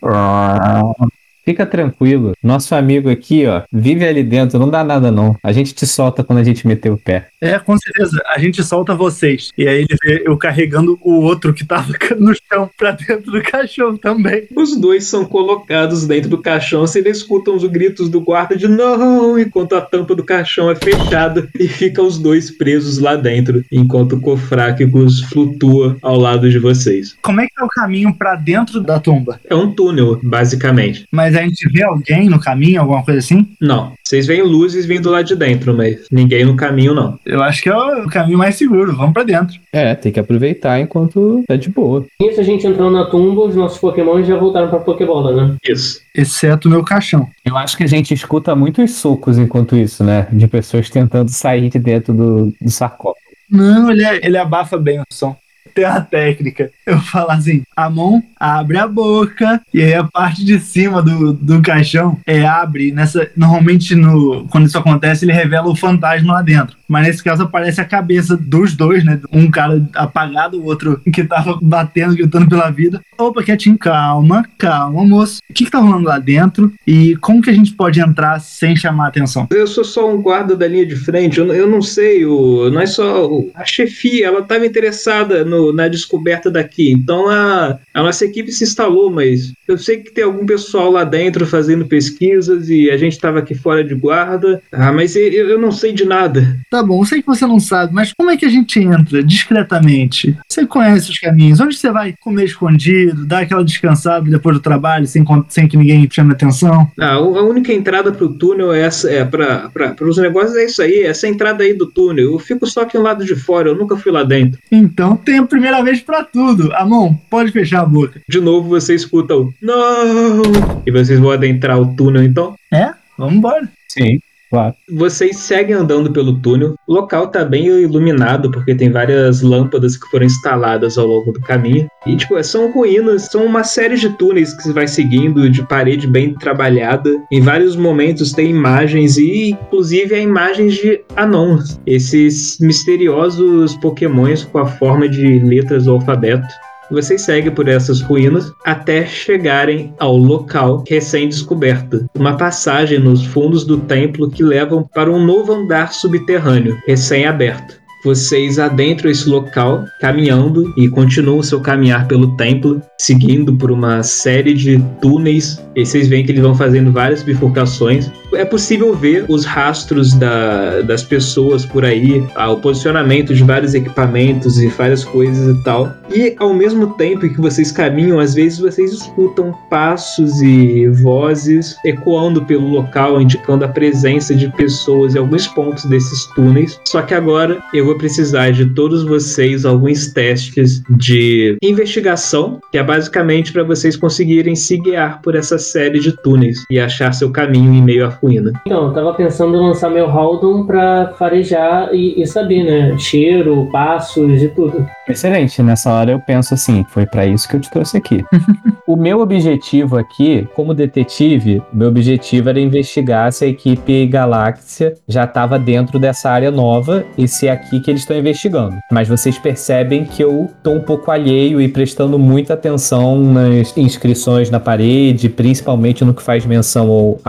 Speaker 2: Fica tranquilo. Nosso amigo aqui, ó, vive ali dentro, não dá nada não. A gente te solta quando a gente meter o pé.
Speaker 4: É, com certeza. A gente solta vocês. E aí ele vê eu carregando o outro que tava *laughs* no chão pra dentro do caixão também.
Speaker 1: Os dois são colocados dentro do caixão, vocês escutam os gritos do guarda de não, enquanto a tampa do caixão é fechada e ficam os dois presos lá dentro, enquanto o Cofráquicos flutua ao lado de vocês.
Speaker 4: Como é que é o caminho pra dentro da tumba?
Speaker 1: É um túnel, basicamente.
Speaker 4: Mas a gente vê alguém no caminho, alguma coisa assim?
Speaker 1: Não, vocês veem luzes vindo lá de dentro, mas ninguém no caminho não.
Speaker 4: Eu acho que é o caminho mais seguro. Vamos pra dentro.
Speaker 2: É, tem que aproveitar enquanto tá de boa.
Speaker 3: Isso a gente entrou na tumba, os nossos Pokémon já voltaram pra Pokébola, né?
Speaker 1: Isso.
Speaker 4: Exceto o meu caixão.
Speaker 2: Eu acho que a gente escuta muitos socos enquanto isso, né? De pessoas tentando sair de dentro do, do sarcófago.
Speaker 4: Não, ele, é- ele abafa bem o som. Tem uma técnica. Eu falo assim: a mão abre a boca, e aí a parte de cima do, do caixão é abre. Nessa, normalmente, no, quando isso acontece, ele revela o fantasma lá dentro. Mas nesse caso aparece a cabeça dos dois, né? Um cara apagado, o outro que tava batendo, gritando pela vida. Opa, quietinho, calma, calma, moço. O que que tá rolando lá dentro e como que a gente pode entrar sem chamar a atenção?
Speaker 1: Eu sou só um guarda da linha de frente, eu, eu não sei, o, não é só. o- a chefia, ela estava interessada no- na descoberta daqui, então a, a nossa equipe se instalou, mas eu sei que tem algum pessoal lá dentro fazendo pesquisas e a gente estava aqui fora de guarda. Ah, mas eu, eu não sei de nada.
Speaker 4: Tá bom, eu sei que você não sabe, mas como é que a gente entra discretamente? Você conhece os caminhos? Onde você vai comer escondido, dar aquela descansada depois do trabalho, sem, sem que ninguém chame atenção?
Speaker 1: Ah, a única entrada pro túnel é essa, é para os negócios é isso aí, essa entrada aí do túnel. Eu fico só aqui no lado de fora, eu nunca fui lá dentro.
Speaker 4: Então tem a primeira vez pra tudo. Amon, pode fechar a boca.
Speaker 1: De novo você escuta o não e vocês vão adentrar o túnel então.
Speaker 4: É? Vamos embora.
Speaker 2: Sim, claro.
Speaker 1: Vocês seguem andando pelo túnel. O local tá bem iluminado porque tem várias lâmpadas que foram instaladas ao longo do caminho. E tipo, são ruínas, são uma série de túneis que você vai seguindo de parede bem trabalhada. Em vários momentos tem imagens e inclusive há imagens de anons, esses misteriosos pokémons com a forma de letras do alfabeto. Vocês seguem por essas ruínas até chegarem ao local recém-descoberto. Uma passagem nos fundos do templo que levam para um novo andar subterrâneo, recém-aberto. Vocês adentram esse local, caminhando e continuam seu caminhar pelo templo, seguindo por uma série de túneis. E vocês veem que eles vão fazendo várias bifurcações. É possível ver os rastros da- das pessoas por aí, ah, o posicionamento de vários equipamentos e várias coisas e tal. E ao mesmo tempo que vocês caminham, às vezes vocês escutam passos e vozes ecoando pelo local, indicando a presença de pessoas em alguns pontos desses túneis. Só que agora eu vou precisar de todos vocês alguns testes de investigação, que é basicamente para vocês conseguirem se guiar por essa série de túneis e achar seu caminho em meio à ruína.
Speaker 3: Então, eu tava pensando em lançar meu Haldon pra farejar e, e saber, né? Cheiro, passos e tudo.
Speaker 2: Excelente. Nessa hora eu penso assim, foi pra isso que eu te trouxe aqui. *laughs* o meu objetivo aqui, como detetive, meu objetivo era investigar se a equipe Galáxia já estava dentro dessa área nova e se é aqui que eles estão investigando. Mas vocês percebem que eu tô um pouco alheio e prestando muita atenção nas inscrições na parede, principalmente no que faz menção ao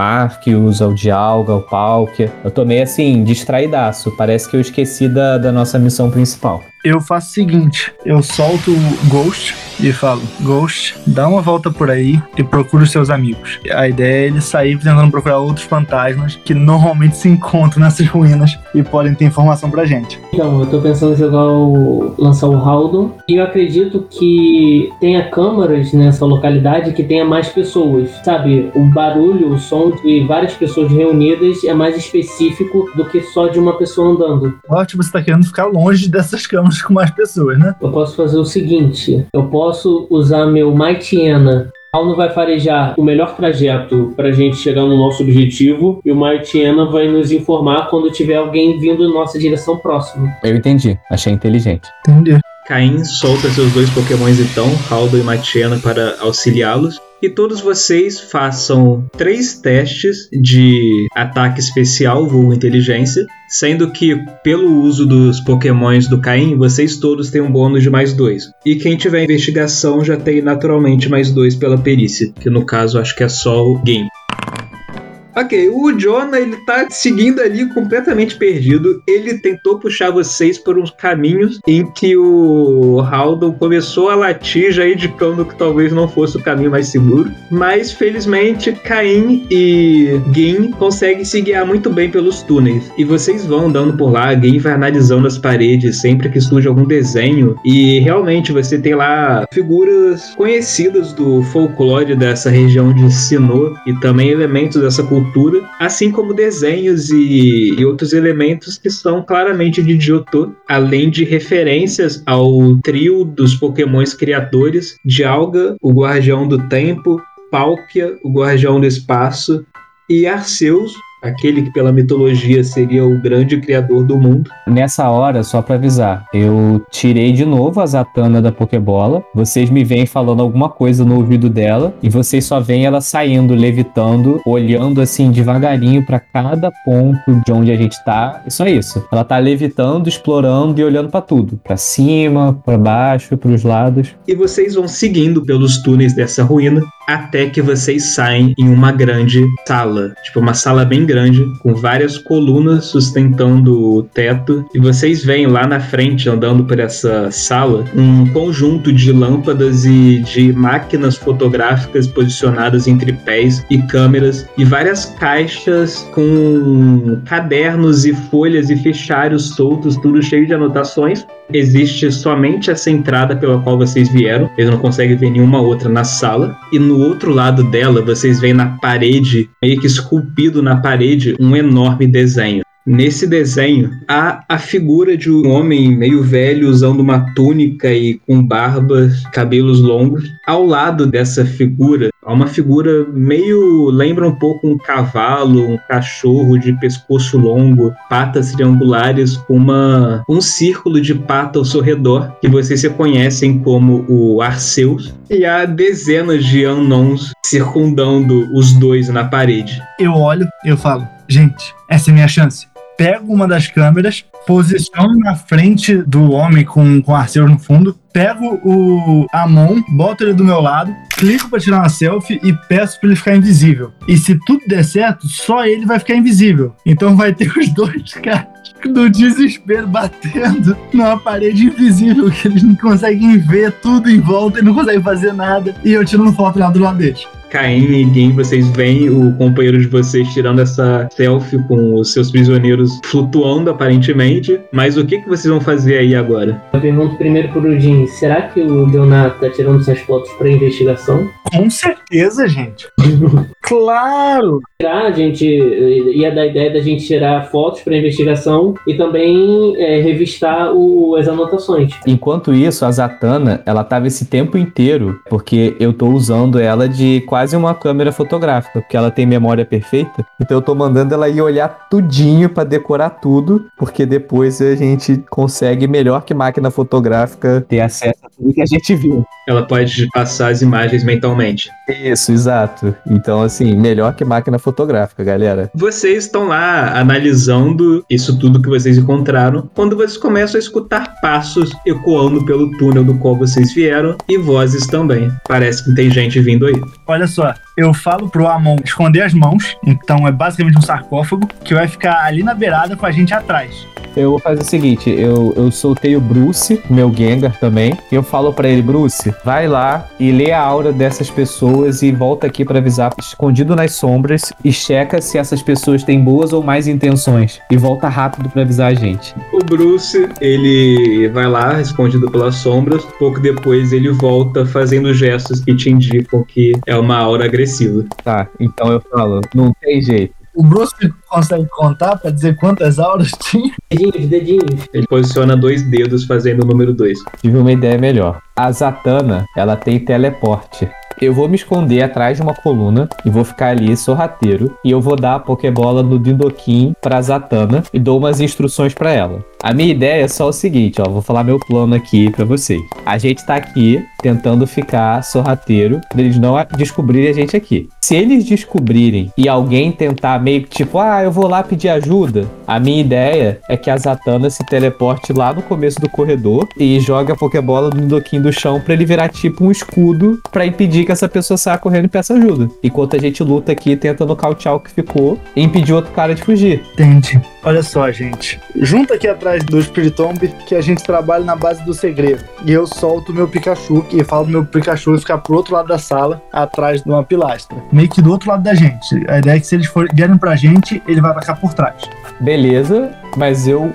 Speaker 2: Arceus, ao Dialga, ao Palkia. Eu tô meio assim, distraidaço. Parece que eu esqueci da, da nossa missão principal.
Speaker 4: Eu faço o seguinte: eu solto o Ghost e falo: Ghost, dá uma volta por aí e procura os seus amigos. A ideia é ele sair tentando procurar outros fantasmas que normalmente se encontram nessas *laughs* ruínas e podem ter informação pra gente.
Speaker 3: Então, eu tô pensando em jogar o. lançar o Haldon. E eu acredito que tenha câmaras nessa localidade que tenha mais pessoas. Sabe? O barulho, o som de várias pessoas reunidas é mais específico do que só de uma pessoa andando.
Speaker 4: Ótimo, você tá querendo ficar longe *laughs* dessas com mais pessoas, né?
Speaker 3: Eu posso fazer o seguinte: eu posso usar meu Maitiena. Alno vai farejar o melhor trajeto pra gente chegar no nosso objetivo e o Maitiena vai nos informar quando tiver alguém vindo em nossa direção próxima.
Speaker 2: Eu entendi, achei inteligente.
Speaker 4: Entendi.
Speaker 1: Caim solta seus dois pokémons então, Haldo e Matiana, para auxiliá-los. E todos vocês façam três testes de ataque especial, vulgo inteligência, sendo que pelo uso dos pokémons do Caim, vocês todos têm um bônus de mais dois. E quem tiver investigação já tem naturalmente mais dois pela perícia, que no caso acho que é só o Game. Ok, o Jonah ele tá seguindo ali completamente perdido. Ele tentou puxar vocês por uns caminhos em que o Haldon começou a latir, já indicando que talvez não fosse o caminho mais seguro. Mas felizmente Caim e Gin conseguem se guiar muito bem pelos túneis. E vocês vão andando por lá, Gin vai analisando as paredes sempre que surge algum desenho. E realmente você tem lá figuras conhecidas do folclore dessa região de Sinnoh e também elementos dessa cultura, assim como desenhos e, e outros elementos que são claramente de Johto, além de referências ao trio dos pokémons criadores, Dialga, o Guardião do Tempo, Palkia, o Guardião do Espaço, e Arceus, aquele que pela mitologia seria o grande criador do mundo.
Speaker 2: Nessa hora, só pra avisar, eu tirei de novo a Zatanna da Pokébola. Vocês me vêm falando alguma coisa no ouvido dela e vocês só veem ela saindo, levitando, olhando assim devagarinho pra cada ponto de onde a gente tá. E só isso. Ela tá levitando, explorando e olhando pra tudo, Pra cima, pra baixo, pros lados.
Speaker 1: E vocês vão seguindo pelos túneis dessa ruína até que vocês saem em uma grande sala, tipo uma sala bem grande, com várias colunas sustentando o teto, e vocês veem lá na frente, andando por essa sala, um conjunto de lâmpadas e de máquinas fotográficas posicionadas em tripés e câmeras, e várias caixas com cadernos e folhas e fichários soltos, tudo cheio de anotações. Existe somente essa entrada pela qual vocês vieram, eles não conseguem ver nenhuma outra na sala, e no outro lado dela, vocês veem na parede, meio que esculpido na parede, um enorme desenho. Nesse desenho há a figura de um homem meio velho usando uma túnica e com barbas, cabelos longos. Ao lado dessa figura há uma figura meio lembra um pouco um cavalo, um cachorro de pescoço longo, patas triangulares com uma um círculo de pata ao seu redor que vocês reconhecem como o Arceus. E há dezenas de Anons circundando os dois na parede.
Speaker 4: Eu olho, eu falo, gente, essa é minha chance pego uma das câmeras, posiciono na frente do homem com, com Arceus no fundo, pego o Amon, boto ele do meu lado, clico para tirar uma selfie e peço para ele ficar invisível. E se tudo der certo, só ele vai ficar invisível. Então vai ter os dois *laughs* caras do desespero batendo numa parede invisível que eles não conseguem ver tudo em volta e não conseguem fazer nada. E eu tirando foto lá do lado deles.
Speaker 1: Caim e Gin, vocês veem o companheiro de vocês tirando essa selfie com os seus prisioneiros flutuando, aparentemente. Mas o que, que vocês vão fazer aí agora?
Speaker 3: Eu pergunto primeiro pro Jim, será que o Leonardo tá tirando essas fotos pra investigação?
Speaker 4: Com certeza, gente. *laughs* claro!
Speaker 3: A gente ia dar a ideia da gente tirar fotos para investigação e também é, revistar o, as anotações.
Speaker 2: Enquanto isso, a Zatanna, ela tava esse tempo inteiro, porque eu tô usando ela de quase uma câmera fotográfica, porque ela tem memória perfeita. Então eu tô mandando ela ir olhar tudinho para decorar tudo, porque depois a gente consegue melhor que máquina fotográfica ter acesso tudo que a gente viu.
Speaker 1: Ela pode passar as imagens mentalmente.
Speaker 2: Isso, exato. Então assim, melhor que máquina fotográfica fotográfica, galera.
Speaker 1: Vocês estão lá analisando isso tudo que vocês encontraram, quando vocês começam a escutar passos ecoando pelo túnel do qual vocês vieram e vozes também. Parece que tem gente vindo aí.
Speaker 4: Olha só, eu falo pro Amon esconder as mãos, então é basicamente um sarcófago que vai ficar ali na beirada com a gente atrás.
Speaker 2: Eu vou fazer o seguinte, eu, eu soltei o Bruce, meu Gengar também, e eu falo para ele, Bruce, vai lá e lê a aura dessas pessoas e volta aqui para avisar, escondido nas sombras, e checa se essas pessoas têm boas ou mais intenções, e volta rápido para avisar a gente.
Speaker 1: O Bruce, ele vai lá, escondido pelas sombras, pouco depois ele volta fazendo gestos que te indicam que é uma aura agressiva.
Speaker 2: Tá, então eu falo, não tem jeito.
Speaker 4: O Bruce consegue contar pra dizer quantas auras tinha?
Speaker 3: Dedinhos, dedinhos.
Speaker 1: Ele posiciona dois dedos fazendo o número dois.
Speaker 2: Tive uma ideia melhor. A Zatanna, ela tem teleporte. Eu vou me esconder atrás de uma coluna e vou ficar ali sorrateiro. E eu vou dar a Pokébola do Dindoquim pra Zatanna e dou umas instruções para ela. A minha ideia é só o seguinte, ó, vou falar meu plano aqui para vocês. A gente tá aqui tentando ficar sorrateiro pra eles não descobrirem a gente aqui. Se eles descobrirem e alguém tentar meio que tipo, ah, eu vou lá pedir ajuda, a minha ideia é que a Zatanna se teleporte lá no começo do corredor e jogue a Pokébola no Doquim do chão para ele virar tipo um escudo para impedir que essa pessoa saia correndo e peça ajuda. Enquanto a gente luta aqui tenta nocautear o que ficou e impedir outro cara de fugir.
Speaker 4: Entendi. Olha só, gente. Junta aqui atrás do Spiritomb que a gente trabalha na base do segredo. E eu solto meu Pikachu e falo meu Pikachu ficar pro outro lado da sala, atrás de uma pilastra. Meio que do outro lado da gente. A ideia é que se eles for, vierem pra gente, ele vai atacar por trás.
Speaker 2: Beleza, mas eu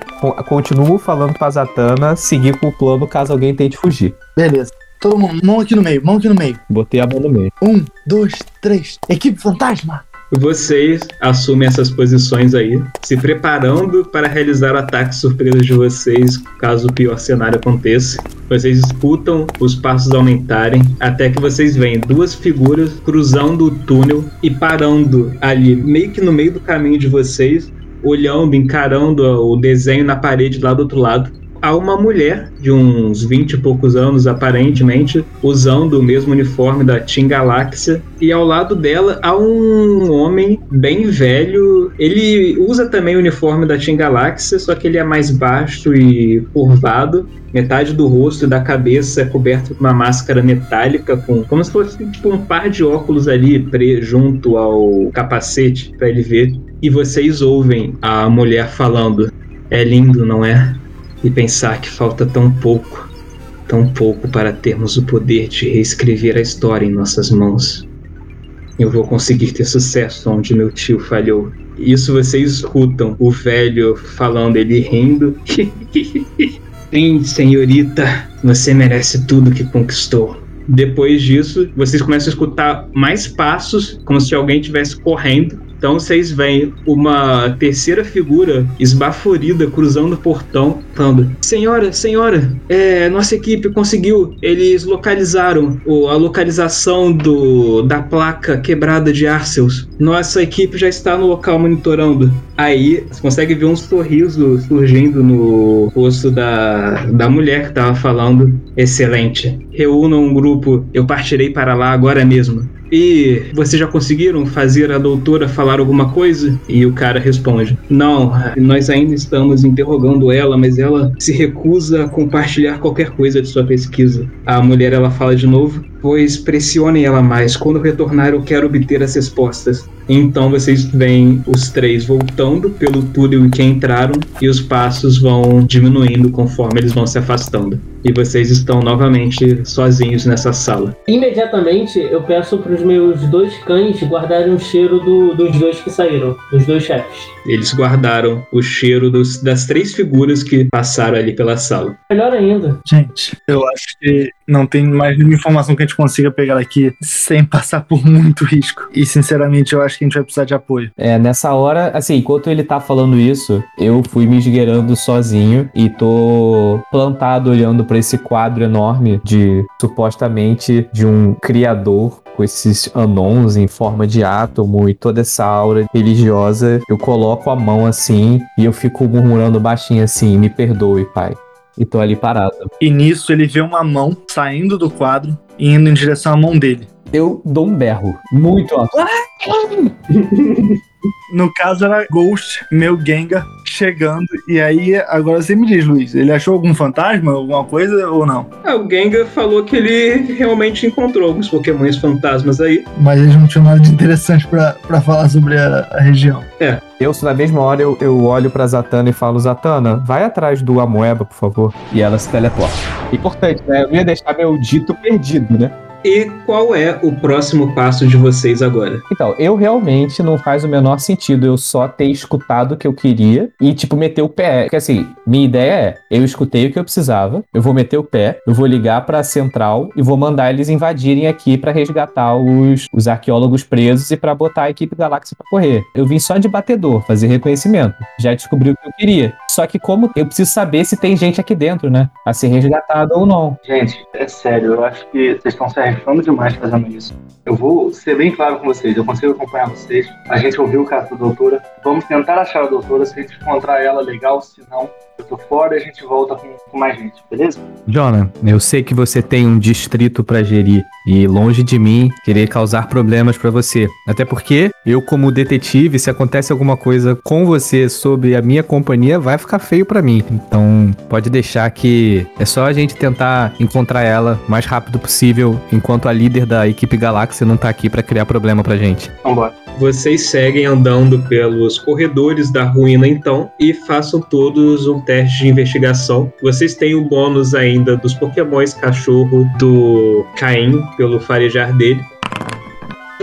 Speaker 2: continuo falando pra Zatanna seguir com o plano caso alguém tente fugir.
Speaker 4: Beleza. Todo mundo, mão aqui no meio, mão aqui no meio.
Speaker 2: Botei a mão no meio.
Speaker 4: Um, dois, três. Equipe fantasma!
Speaker 1: Vocês assumem essas posições aí, se preparando para realizar o ataque surpresa de vocês, caso o pior cenário aconteça. Vocês escutam os passos aumentarem até que vocês veem duas figuras cruzando o túnel e parando ali, meio que no meio do caminho de vocês, olhando, encarando o desenho na parede lá do outro lado há uma mulher de uns 20 e poucos anos, aparentemente, usando o mesmo uniforme da Team Galáxia. E ao lado dela há um homem bem velho. Ele usa também o uniforme da Team Galáxia, só que ele é mais baixo e curvado. Metade do rosto e da cabeça é coberto com uma máscara metálica, com como se fosse tipo, um par de óculos ali pre, junto ao capacete para ele ver. E vocês ouvem a mulher falando: É lindo, não é? E pensar que falta tão pouco, tão pouco para termos o poder de reescrever a história em nossas mãos. Eu vou conseguir ter sucesso onde meu tio falhou. Isso vocês escutam o velho falando, ele rindo. *laughs* Sim, senhorita, você merece tudo que conquistou. Depois disso, vocês começam a escutar mais passos, como se alguém estivesse correndo. Então vocês veem uma terceira figura esbaforida cruzando o portão, falando: Senhora, senhora, é, nossa equipe conseguiu. Eles localizaram o, a localização do, da placa quebrada de Arceus. Nossa equipe já está no local monitorando. Aí você consegue ver um sorriso surgindo no rosto da, da mulher que estava falando. Excelente. Reúnam um grupo, eu partirei para lá agora mesmo. E vocês já conseguiram fazer a doutora falar alguma coisa? E o cara responde: Não, nós ainda estamos interrogando ela, mas ela se recusa a compartilhar qualquer coisa de sua pesquisa. A mulher ela fala de novo: Pois pressionem ela mais. Quando retornar, eu quero obter as respostas. Então vocês veem os três voltando pelo túnel em que entraram e os passos vão diminuindo conforme eles vão se afastando. E vocês estão novamente sozinhos nessa sala.
Speaker 3: Imediatamente eu peço para os meus dois cães guardarem o cheiro do, dos dois que saíram, dos dois chefes.
Speaker 1: Eles guardaram o cheiro dos, das três figuras que passaram ali pela sala.
Speaker 3: Melhor ainda.
Speaker 4: Gente, eu acho que não tem mais nenhuma informação que a gente consiga pegar aqui sem *laughs* passar por muito risco. E sinceramente, eu acho que a gente vai precisar de apoio.
Speaker 2: É, nessa hora, assim, enquanto ele tá falando isso, eu fui me esgueirando sozinho e tô plantado olhando para esse quadro enorme de supostamente de um criador com esses anons em forma de átomo e toda essa aura religiosa. Eu coloco a mão assim e eu fico murmurando baixinho assim: me perdoe, pai. E tô ali parado.
Speaker 4: E nisso ele vê uma mão saindo do quadro e indo em direção à mão dele.
Speaker 2: Eu dou um berro muito alto. *laughs*
Speaker 4: No caso era Ghost, meu Gengar, chegando. E aí, agora você me diz, Luiz, ele achou algum fantasma, alguma coisa ou não?
Speaker 1: Ah, o Gengar falou que ele realmente encontrou alguns pokémons fantasmas aí.
Speaker 4: Mas eles não tinham nada de interessante pra, pra falar sobre a, a região.
Speaker 2: Eu, na mesma hora, eu, eu olho pra Zatanna e falo: Zatanna, vai atrás do Amoeba, por favor. E ela se teleporta. Importante, né? Eu ia deixar meu dito perdido, né?
Speaker 1: E qual é o próximo passo de vocês agora?
Speaker 2: Então, eu realmente não faz o menor sentido eu só ter escutado o que eu queria e, tipo, meter o pé. Porque, assim, minha ideia é: eu escutei o que eu precisava, eu vou meter o pé, eu vou ligar pra central e vou mandar eles invadirem aqui pra resgatar os, os arqueólogos presos e pra botar a equipe Galáxia pra correr. Eu vim só de batedor, fazer reconhecimento. Já descobri o que eu queria. Só que, como eu preciso saber se tem gente aqui dentro, né? A ser resgatada ou não.
Speaker 5: Gente, é sério, eu acho que vocês estão se arriscando demais fazendo isso. Eu vou ser bem claro com vocês, eu consigo acompanhar vocês. A gente ouviu o caso da doutora. Vamos tentar achar a doutora, se a gente encontrar ela, legal, se não, eu tô fora e a gente volta com, com mais gente, beleza?
Speaker 2: Jonah, eu sei que você tem um distrito pra gerir e longe de mim querer causar problemas pra você. Até porque eu, como detetive, se acontece alguma coisa com você sobre a minha companhia, vai ficar feio pra mim. Então, pode deixar que é só a gente tentar encontrar ela o mais rápido possível, enquanto a líder da equipe Galáxia não tá aqui pra criar problema pra gente.
Speaker 5: Vambora.
Speaker 1: Vocês seguem andando pelos corredores da ruína então e façam todos um teste de investigação. Vocês têm o bônus ainda dos pokémons cachorro do Caim pelo farejar dele.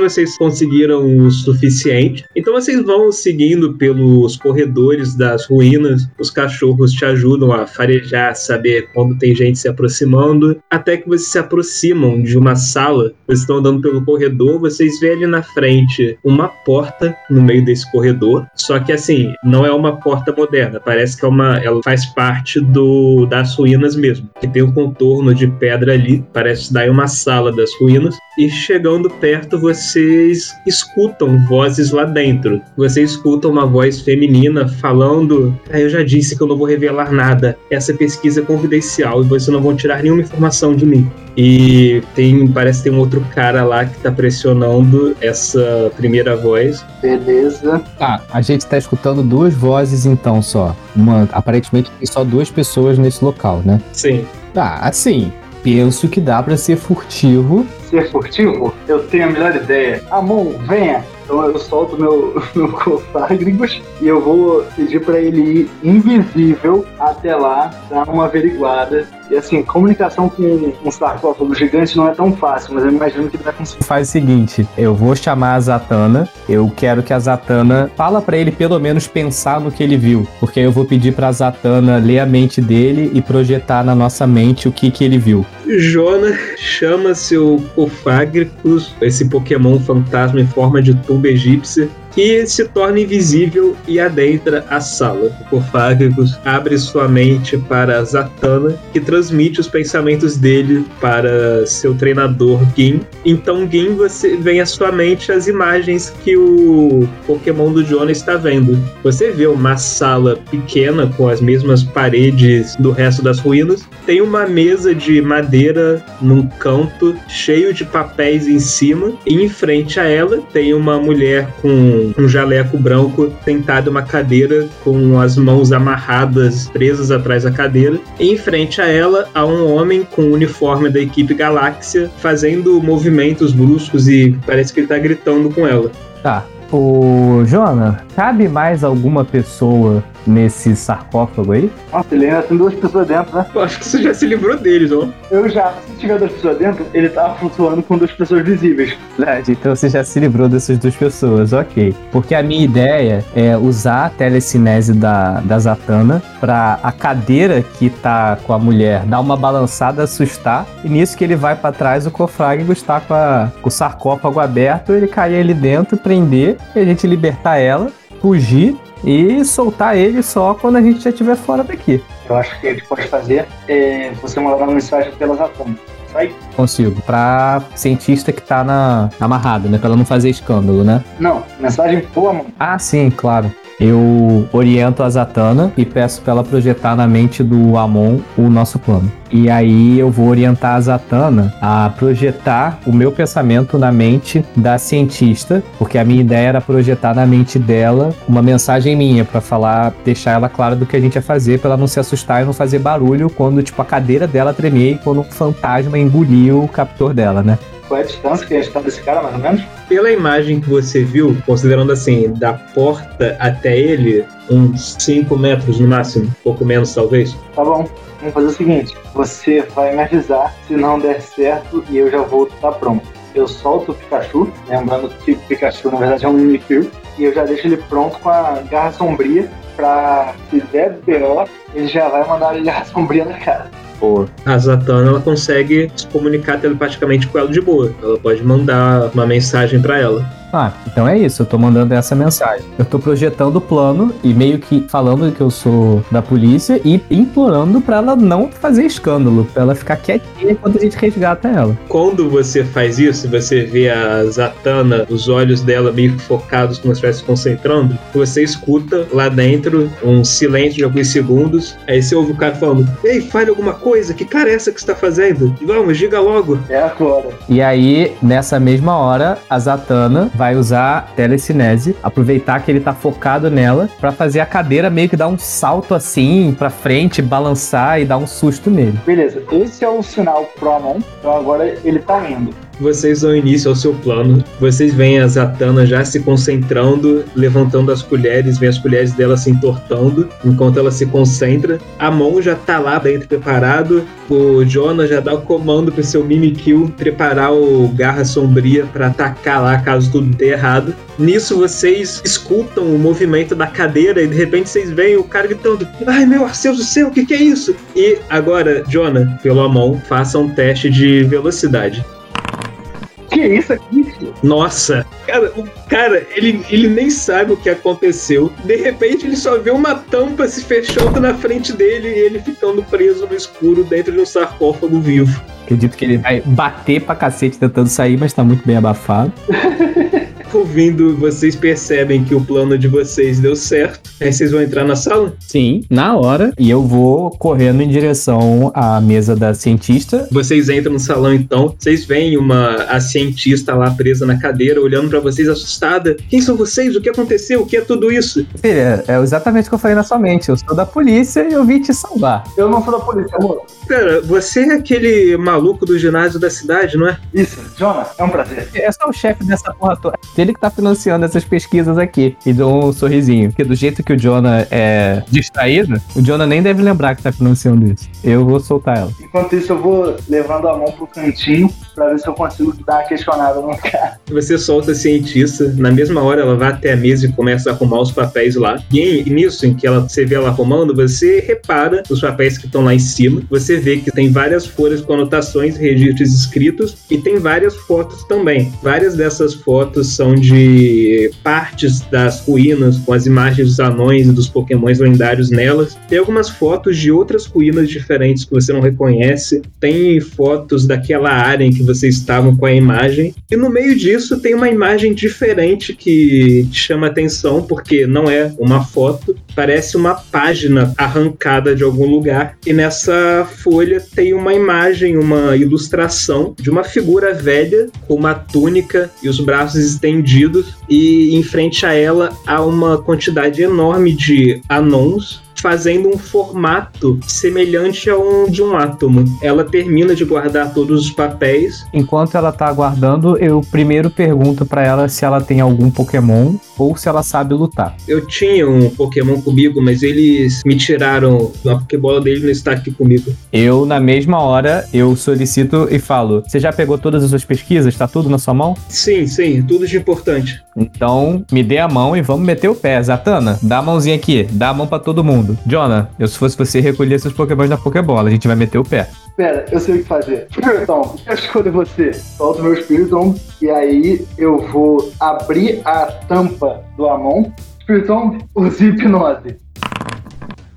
Speaker 1: Vocês conseguiram o suficiente. Então vocês vão seguindo pelos corredores das ruínas. Os cachorros te ajudam a farejar, saber quando tem gente se aproximando, até que vocês se aproximam de uma sala. Vocês estão andando pelo corredor, vocês veem ali na frente uma porta no meio desse corredor. Só que assim, não é uma porta moderna, parece que é uma, ela faz parte do das ruínas mesmo. Que tem um contorno de pedra ali, parece daí uma sala das ruínas. E chegando perto, vocês escutam vozes lá dentro. Vocês escutam uma voz feminina falando: ah, Eu já disse que eu não vou revelar nada. Essa pesquisa é confidencial e vocês não vão tirar nenhuma informação de mim. E tem, parece que tem um outro cara lá que tá pressionando essa primeira voz.
Speaker 4: Beleza.
Speaker 2: Tá, a gente tá escutando duas vozes então só. Uma, aparentemente tem só duas pessoas nesse local, né?
Speaker 1: Sim.
Speaker 2: Tá, assim, penso que dá pra ser furtivo.
Speaker 4: Ser furtivo? Eu tenho a melhor ideia. Amon, venha! Então eu solto meu, *laughs* meu cofágrigos e eu vou pedir pra ele ir invisível até lá, dar uma averiguada. E assim, comunicação com um sarcófago gigante não é tão fácil, mas eu imagino que ele vai conseguir.
Speaker 2: Faz o seguinte, eu vou chamar a Zatanna, eu quero que a Zatanna fala pra ele pelo menos pensar no que ele viu, porque aí eu vou pedir pra Zatanna ler a mente dele e projetar na nossa mente o que que ele viu.
Speaker 1: Jona chama seu Cofágricus, esse Pokémon fantasma em forma de tumba egípcia, que se torna invisível e adentra a sala. O Cofágricus abre sua mente para Zatanna, que transmite os pensamentos dele para seu treinador Gin. Então, Gin, você vem à sua mente as imagens que o Pokémon do Jona está vendo. Você vê uma sala pequena com as mesmas paredes do resto das ruínas. Tem uma mesa de madeira num canto, cheio de papéis em cima. E em frente a ela tem uma mulher com um jaleco branco sentado em uma cadeira com as mãos amarradas, presas atrás da cadeira. E em frente a ela há um homem com o uniforme da equipe Galáxia fazendo movimentos bruscos e parece que ele tá gritando com ela.
Speaker 2: Tá. Ô, Jona, cabe mais alguma pessoa nesse sarcófago aí?
Speaker 4: Nossa, ele ainda tem duas pessoas dentro, né?
Speaker 1: Eu acho que você já se livrou deles, ó.
Speaker 4: Eu já, se tiver duas pessoas dentro, ele tava flutuando com duas pessoas visíveis.
Speaker 2: Verdade, então você já se livrou dessas duas pessoas, ok. Porque a minha ideia é usar a telecinese da, da Zatanna pra a cadeira que tá com a mulher dar uma balançada, assustar, e nisso que ele vai pra trás, o Cofrágico está com, a- com o sarcófago aberto, ele cair ali dentro, prender, e a gente libertar ela, fugir e soltar ele só quando a gente já estiver fora daqui.
Speaker 4: Eu acho que a gente pode fazer é você mandar uma mensagem pelas atômicas. Sai?
Speaker 2: Consigo. Pra cientista que tá na, amarrada, né? Pra ela não fazer escândalo, né?
Speaker 4: Não, mensagem boa, mano.
Speaker 2: Ah, sim, claro. Eu oriento a Zatanna e peço pra ela projetar na mente do Amon o nosso plano. E aí eu vou orientar a Zatanna a projetar o meu pensamento na mente da cientista, porque a minha ideia era projetar na mente dela uma mensagem minha pra falar, deixar ela clara do que a gente ia fazer, pra ela não se assustar e não fazer barulho quando tipo a cadeira dela tremer e quando um fantasma engoliu o captor dela, né?
Speaker 4: Qual é a distância que a gente tá desse cara, mais ou menos?
Speaker 1: Pela imagem que você viu, considerando assim, da porta até ele, uns 5 metros no máximo, pouco menos talvez.
Speaker 4: Tá bom. Vamos fazer o seguinte: você vai me avisar se não der certo e eu já vou estar pronto. Eu solto o Pikachu, lembrando que o Pikachu na verdade é um Mimikyu, e eu já deixo ele pronto com a garra sombria pra se der BO, ele já vai mandar a garra sombria na cara.
Speaker 2: Pô,
Speaker 1: A Zatanna ela consegue se comunicar telepaticamente com ela de boa. Ela pode mandar uma mensagem pra ela.
Speaker 2: Ah, então é isso, eu tô mandando essa mensagem. Eu tô projetando o plano e meio que falando que eu sou da polícia e implorando pra ela não fazer escândalo, pra ela ficar quietinha enquanto a gente resgata ela.
Speaker 1: Quando você faz isso, você vê a Zatanna, os olhos dela meio focados, como se estivesse se concentrando, você escuta lá dentro um silêncio de alguns segundos. Aí você ouve o cara falando: Ei, fale alguma coisa, que cara é essa que você tá fazendo? Vamos, diga logo.
Speaker 4: É agora.
Speaker 2: E aí, nessa mesma hora, a Zatanna vai usar telecinese, aproveitar que ele tá focado nela, pra fazer a cadeira meio que dar um salto assim pra frente, balançar e dar um susto nele.
Speaker 4: Beleza, esse é o sinal pro Amon, então agora ele tá indo.
Speaker 1: Vocês dão início ao seu plano. Vocês veem a Zatanna já se concentrando, levantando as colheres, vem as colheres dela se entortando enquanto ela se concentra. A mão já tá lá dentro preparado. O Jonah já dá o comando pro seu Mimikyu preparar o Garra Sombria para atacar lá caso tudo dê errado. Nisso vocês escutam o movimento da cadeira e de repente vocês veem o cara gritando: Ai meu Arceus do céu, o que, que é isso? E agora, Jonah, pela mão, faça um teste de velocidade.
Speaker 5: Que isso aqui? filho?
Speaker 1: Nossa, cara, o cara, ele, ele nem sabe o que aconteceu. De repente, ele só vê uma tampa se fechando na frente dele e ele ficando preso no escuro dentro de um sarcófago vivo.
Speaker 2: Acredito que ele vai bater pra cacete tentando sair, mas tá muito bem abafado. *laughs*
Speaker 1: Ouvindo, vocês percebem que o plano de vocês deu certo. Aí vocês vão entrar na sala?
Speaker 2: Sim, na hora. E eu vou correndo em direção à mesa da cientista.
Speaker 1: Vocês entram no salão então, vocês veem uma a cientista lá presa na cadeira, olhando pra vocês assustada. Quem são vocês? O que aconteceu? O que é tudo isso?
Speaker 2: Filha, é exatamente o que eu falei na sua mente. Eu sou da polícia e eu vim te salvar.
Speaker 5: Eu não sou da polícia, amor.
Speaker 1: Pera, você é aquele maluco do ginásio da cidade, não é?
Speaker 5: Isso, Jonah, é um prazer.
Speaker 2: É só o chefe dessa porra toda. Ele que tá financiando essas pesquisas aqui. E dou um sorrisinho. Porque do jeito que o Jonah é distraído, o Jonah nem deve lembrar que tá financiando isso. Eu vou soltar ela.
Speaker 5: Enquanto isso, eu vou levando a mão pro cantinho pra ver se eu consigo dar uma questionada no cara.
Speaker 1: Você solta a cientista, na mesma hora ela vai até a mesa e começa a arrumar os papéis lá. E nisso, em que ela, você vê ela arrumando, você repara os papéis que estão lá em cima. Você vê que tem várias folhas com anotações, registros escritos e tem várias fotos também. Várias dessas fotos são de partes das ruínas com as imagens dos anões e dos pokémons lendários nelas. Tem algumas fotos de outras ruínas diferentes que você não reconhece. Tem fotos daquela área em que vocês estavam com a imagem. E no meio disso tem uma imagem diferente que chama atenção, porque não é uma foto, parece uma página arrancada de algum lugar. E nessa folha tem uma imagem, uma ilustração de uma figura velha com uma túnica e os braços estendidos, e em frente a ela há uma quantidade enorme de anãos fazendo um formato semelhante a um de um átomo. Ela termina de guardar todos os papéis
Speaker 2: Enquanto ela tá aguardando, eu primeiro pergunto pra ela se ela tem algum Pokémon ou se ela sabe lutar.
Speaker 1: Eu tinha um Pokémon comigo, mas eles me tiraram. A Pokébola dele não está aqui comigo.
Speaker 2: Eu, na mesma hora, eu solicito e falo: Você já pegou todas as suas pesquisas? Tá tudo na sua mão?
Speaker 1: Sim, sim, tudo de importante.
Speaker 2: Então, me dê a mão e vamos meter o pé. Zatana, dá a mãozinha aqui, dá a mão pra todo mundo. Jonah, eu se fosse você, recolher seus Pokémons na Pokébola, a gente vai meter o pé.
Speaker 5: Pera, eu sei o que fazer. *laughs* Então, eu escolho você. Solta o meu Spiritomb e aí eu vou abrir a tampa do Amon. Spiritomb, use hipnose.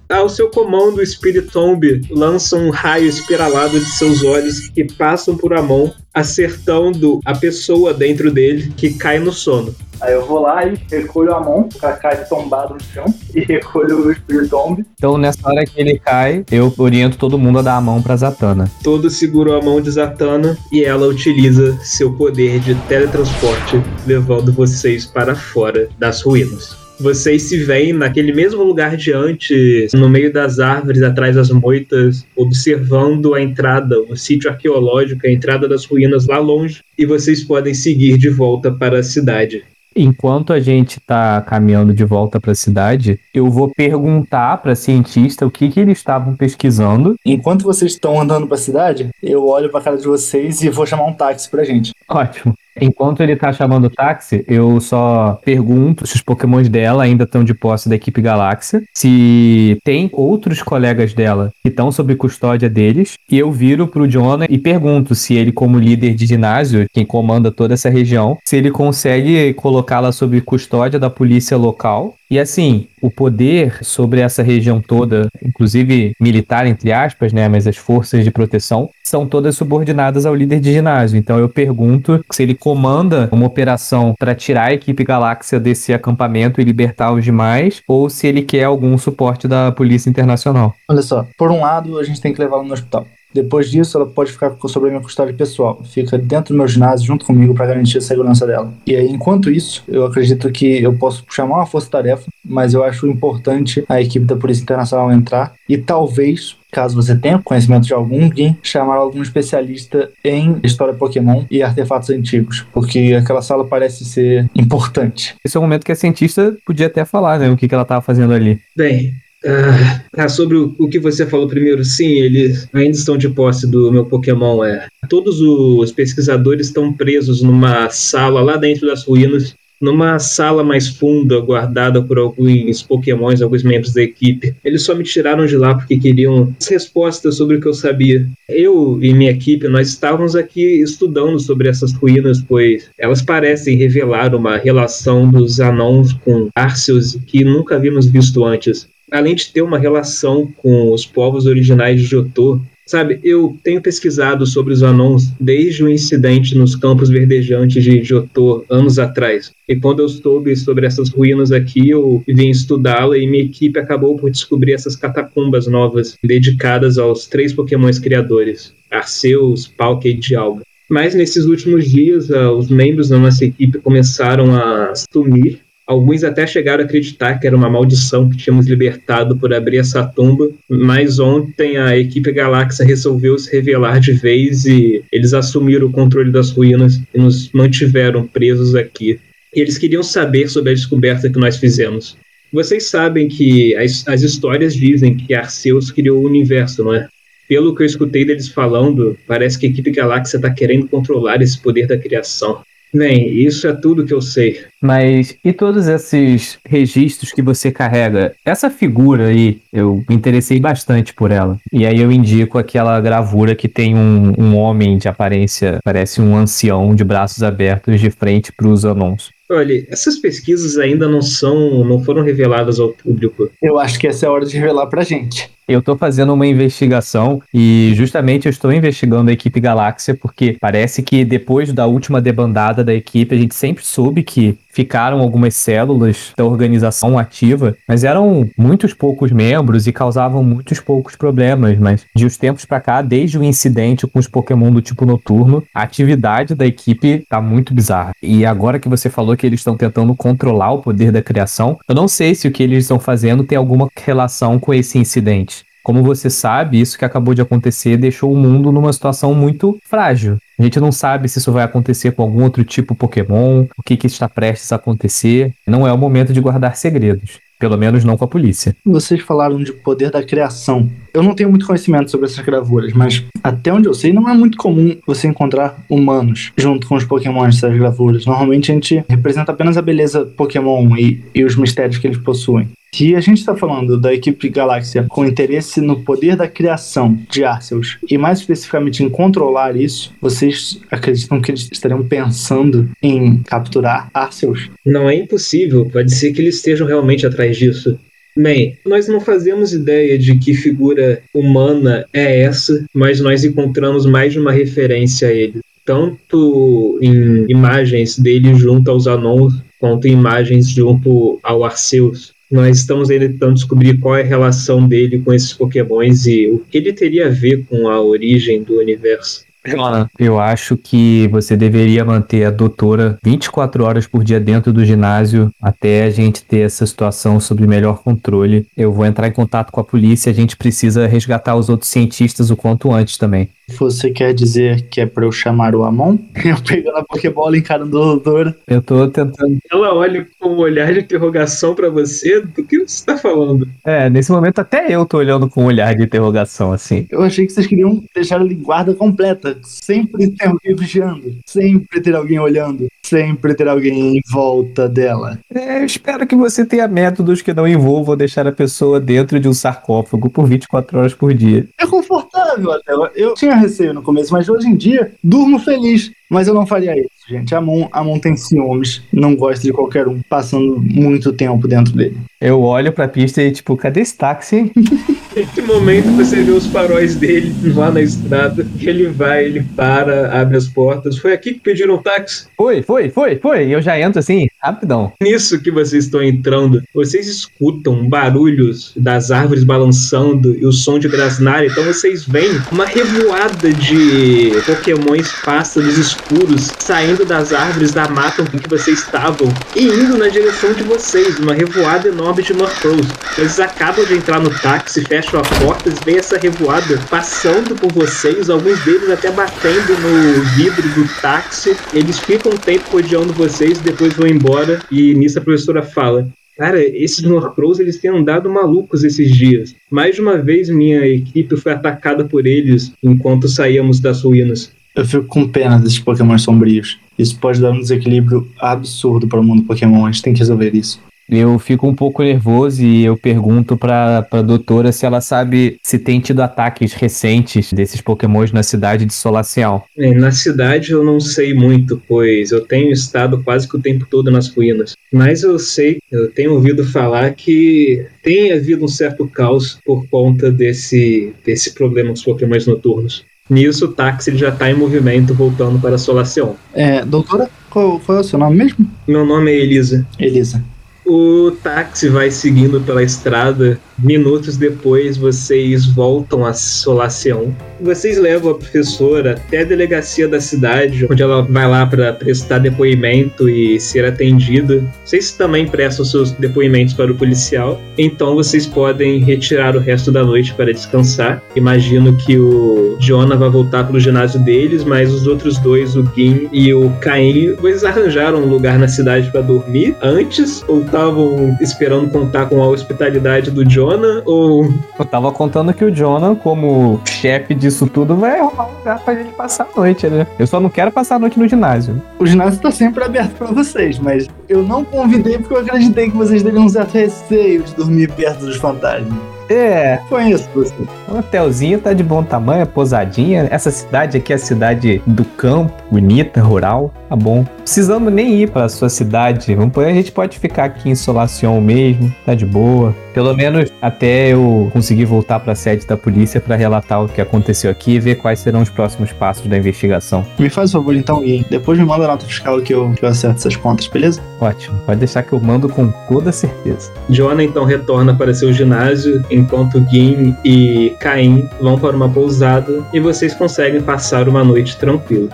Speaker 1: Ao seu comando, o Spiritomb lança um raio espiralado de seus olhos que passam por Amon, acertando a pessoa dentro dele que cai no sono.
Speaker 5: Aí eu vou lá e recolho a mão, o cara cai tombado no chão, *laughs* e recolho o Spiritomb.
Speaker 2: Então, nessa hora que ele cai, eu oriento todo mundo a dar a mão pra Zatana.
Speaker 1: Todos seguram a mão de Zatanna e ela utiliza seu poder de teletransporte, levando vocês para fora das ruínas. Vocês se veem naquele mesmo lugar de antes, no meio das árvores, atrás das moitas, observando a entrada, o sítio arqueológico, a entrada das ruínas lá longe, e vocês podem seguir de volta para a cidade.
Speaker 2: Enquanto a gente tá caminhando de volta pra cidade, eu vou perguntar pra cientista o que, que eles estavam pesquisando.
Speaker 4: Enquanto vocês estão andando pra cidade, eu olho pra cara de vocês e vou chamar um táxi pra gente.
Speaker 2: Ótimo. Enquanto ele tá chamando o táxi, eu só pergunto se os pokémons dela ainda estão de posse da equipe Galáxia, se tem outros colegas dela que estão sob custódia deles, e eu viro pro Jonah e pergunto se ele, como líder de ginásio, quem comanda toda essa região, se ele consegue colocá-la sob custódia da polícia local. E assim, o poder sobre essa região toda, inclusive militar, entre aspas, né? Mas as forças de proteção são todas subordinadas ao líder de ginásio. Então eu pergunto se ele comanda uma operação para tirar a equipe Galáxia desse acampamento e libertar os demais, ou se ele quer algum suporte da Polícia Internacional.
Speaker 4: Olha só, por um lado, a gente tem que levá-la no hospital. Depois disso, ela pode ficar sob a minha custódia pessoal. Fica dentro do meu ginásio junto comigo para garantir a segurança dela. E aí, enquanto isso, eu acredito que eu posso chamar uma força-tarefa mas eu acho importante a equipe da Polícia Internacional entrar e talvez caso você tenha conhecimento de algum, chamar algum especialista em história Pokémon e artefatos antigos, porque aquela sala parece ser importante.
Speaker 2: Esse é o momento que a cientista podia até falar, né, o que, que ela estava fazendo ali.
Speaker 1: Bem, ah, sobre o, o, que você falou primeiro, sim, eles ainda estão de posse do meu Pokémon. É. Todos os pesquisadores estão presos numa sala lá dentro das ruínas numa sala mais funda, guardada por alguns pokémons, alguns membros da equipe. Eles só me tiraram de lá porque queriam respostas sobre o que eu sabia. Eu e minha equipe, nós estávamos aqui estudando sobre essas ruínas, pois elas parecem revelar uma relação dos anãos com Arceus que nunca havíamos visto antes. Além de ter uma relação com os povos originais de Jotô, Sabe, eu tenho pesquisado sobre os anãos desde o incidente nos campos verdejantes de Jotô, anos atrás. E quando eu soube sobre essas ruínas aqui, eu vim estudá-la e minha equipe acabou por descobrir essas catacumbas novas, dedicadas aos três pokémons criadores, Arceus, Palkia e Dialga. Mas nesses últimos dias, uh, os membros da nossa equipe começaram a sumir Alguns até chegaram a acreditar que era uma maldição que tínhamos libertado por abrir essa tumba, mas ontem a equipe Galáxia resolveu se revelar de vez e eles assumiram o controle das ruínas e nos mantiveram presos aqui. Eles queriam saber sobre a descoberta que nós fizemos. Vocês sabem que as, as histórias dizem que Arceus criou o universo, não é? Pelo que eu escutei deles falando, parece que a equipe Galáxia está querendo controlar esse poder da criação. Bem, isso é tudo que eu sei.
Speaker 2: Mas e todos esses registros que você carrega? Essa figura aí, eu me interessei bastante por ela. E aí eu indico aquela gravura que tem um, um homem de aparência, parece um ancião de braços abertos de frente para os anons.
Speaker 1: Olha, essas pesquisas ainda não são, não foram reveladas ao público.
Speaker 4: Eu acho que essa é a hora de revelar pra gente.
Speaker 2: Eu estou fazendo uma investigação e justamente eu estou investigando a equipe Galáxia porque parece que depois da última debandada da equipe a gente sempre soube que ficaram algumas células da organização ativa, mas eram muitos poucos membros e causavam muitos poucos problemas. Mas de uns tempos para cá, desde o incidente com os Pokémon do tipo noturno, a atividade da equipe tá muito bizarra. E agora que você falou que eles estão tentando controlar o poder da criação, eu não sei se o que eles estão fazendo tem alguma relação com esse incidente. Como você sabe, isso que acabou de acontecer deixou o mundo numa situação muito frágil. A gente não sabe se isso vai acontecer com algum outro tipo Pokémon, o que, que está prestes a acontecer. Não é o momento de guardar segredos. Pelo menos não com a polícia.
Speaker 4: Vocês falaram de poder da criação. Eu não tenho muito conhecimento sobre essas gravuras, mas até onde eu sei, não é muito comum você encontrar humanos junto com os pokémons dessas gravuras. Normalmente a gente representa apenas a beleza Pokémon e, e os mistérios que eles possuem. Se a gente está falando da equipe Galáxia com interesse no poder da criação de Arceus e mais especificamente em controlar isso, vocês acreditam que eles estariam pensando em capturar Arceus?
Speaker 1: Não é impossível, pode ser que eles estejam realmente atrás disso. Bem, nós não fazemos ideia de que figura humana é essa, mas nós encontramos mais de uma referência a ele. Tanto em imagens dele junto aos Anons, quanto em imagens junto ao Arceus. Nós estamos ainda tentando descobrir qual é a relação dele com esses pokémons e o que ele teria a ver com a origem do universo.
Speaker 2: Eu acho que você deveria manter a doutora 24 horas por dia dentro do ginásio até a gente ter essa situação sob melhor controle. Eu vou entrar em contato com a polícia, a gente precisa resgatar os outros cientistas o quanto antes também.
Speaker 4: Você quer dizer que é pra eu chamar o Amon? *laughs* Eu pegando a Pokébola encarando a doutora.
Speaker 2: Eu tô tentando.
Speaker 1: Ela olha com um olhar de interrogação para você. Do que você tá falando?
Speaker 2: É, nesse momento até eu tô olhando com um olhar de interrogação, assim.
Speaker 4: Eu achei que vocês queriam deixar ela em guarda completa. Sempre ter alguém vigiando. Sempre ter alguém olhando. Sempre ter alguém em volta dela.
Speaker 2: É, eu espero que você tenha métodos que não envolvam deixar a pessoa dentro de um sarcófago por 24 horas por dia.
Speaker 4: É confortável até. Eu tinha receio no começo, mas hoje em dia durmo feliz. Mas eu não faria isso, gente. A Mon, a Mon tem ciúmes, não gosta de qualquer um passando muito tempo dentro dele.
Speaker 2: Eu olho pra pista e, tipo, cadê esse táxi? *laughs*
Speaker 1: Nesse momento você vê os faróis dele lá na estrada. Ele vai, ele para, abre as portas. Foi aqui que pediram um táxi?
Speaker 2: Foi, foi, foi, foi. E eu já entro assim, Rapidão.
Speaker 1: Nisso que vocês estão entrando, vocês escutam barulhos das árvores balançando e o som de grasnária. Então vocês veem uma revoada de pokémons pássaros escuros saindo das árvores da mata em que vocês estavam e indo na direção de vocês. Uma revoada enorme de Murkrows. Eles acabam de entrar no táxi, fecham a porta, e veem essa revoada passando por vocês, alguns deles até batendo no vidro do táxi. Eles ficam um tempo rodeando vocês, depois vão embora e nisso a professora fala: Cara, esses Norcrows eles têm andado malucos esses dias. Mais de uma vez minha equipe foi atacada por eles enquanto saíamos das ruínas.
Speaker 4: Eu fico com pena desses Pokémon sombrios. Isso pode dar um desequilíbrio absurdo para o mundo Pokémon. A gente tem que resolver isso.
Speaker 2: Eu fico um pouco nervoso e eu pergunto pra, pra doutora se ela sabe se tem tido ataques recentes desses pokémons na cidade de Solacial.
Speaker 1: É, na cidade eu não sei muito, pois eu tenho estado quase que o tempo todo nas ruínas. Mas eu sei, eu tenho ouvido falar que tem havido um certo caos por conta desse, desse problema com os pokémons noturnos. Nisso, o táxi já está em movimento voltando para Solacion.
Speaker 4: É, doutora, qual, qual é o seu nome mesmo?
Speaker 1: Meu nome é Elisa.
Speaker 4: Elisa.
Speaker 1: O táxi vai seguindo pela estrada. Minutos depois, vocês voltam a Solaceon. Vocês levam a professora até a delegacia da cidade, onde ela vai lá para prestar depoimento e ser atendida. Vocês também prestam seus depoimentos para o policial. Então vocês podem retirar o resto da noite para descansar. Imagino que o Jonah vai voltar para o ginásio deles, mas os outros dois, o Gin e o Caim, vocês arranjaram um lugar na cidade para dormir antes ou estavam esperando contar com a hospitalidade do Jonah ou
Speaker 2: Eu tava contando que o Jonah, como chefe disso tudo, vai arrumar um lugar pra gente passar a noite, né? Eu só não quero passar a noite no ginásio.
Speaker 4: O ginásio tá sempre aberto para vocês, mas eu não convidei porque eu acreditei que vocês teriam um certo receio de dormir perto dos fantasmas.
Speaker 2: É,
Speaker 4: Conheço você.
Speaker 2: o hotelzinho tá de bom tamanho, é pousadinha. Essa cidade aqui é a cidade do campo, bonita, rural. Tá bom. Precisamos nem ir pra sua cidade. Vamos, a gente pode ficar aqui em Solacion mesmo, tá de boa. Pelo menos até eu conseguir voltar pra sede da polícia pra relatar o que aconteceu aqui e ver quais serão os próximos passos da investigação.
Speaker 4: Me faz um favor então, Gui. Depois me manda a nota fiscal que eu, que eu acerto essas contas, beleza?
Speaker 2: Ótimo, pode deixar que eu mando com toda certeza.
Speaker 1: Jonah então retorna para seu ginásio, enquanto Gin e Caim vão para uma pousada e vocês conseguem passar uma noite tranquila.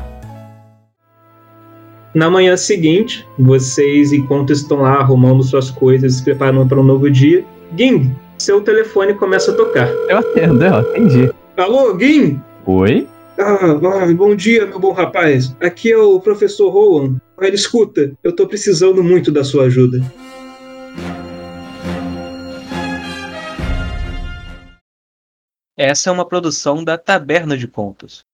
Speaker 1: Na manhã seguinte, vocês, enquanto estão lá arrumando suas coisas se preparando para um novo dia, Gin, seu telefone começa a tocar.
Speaker 2: Eu atendo, eu atendi.
Speaker 1: Alô, Gin?
Speaker 2: Oi?
Speaker 1: Ah, ah, bom dia, meu bom rapaz. Aqui é o professor Rowan. Olha, escuta, eu tô precisando muito da sua ajuda.
Speaker 6: Essa é uma produção da Taberna de Contos.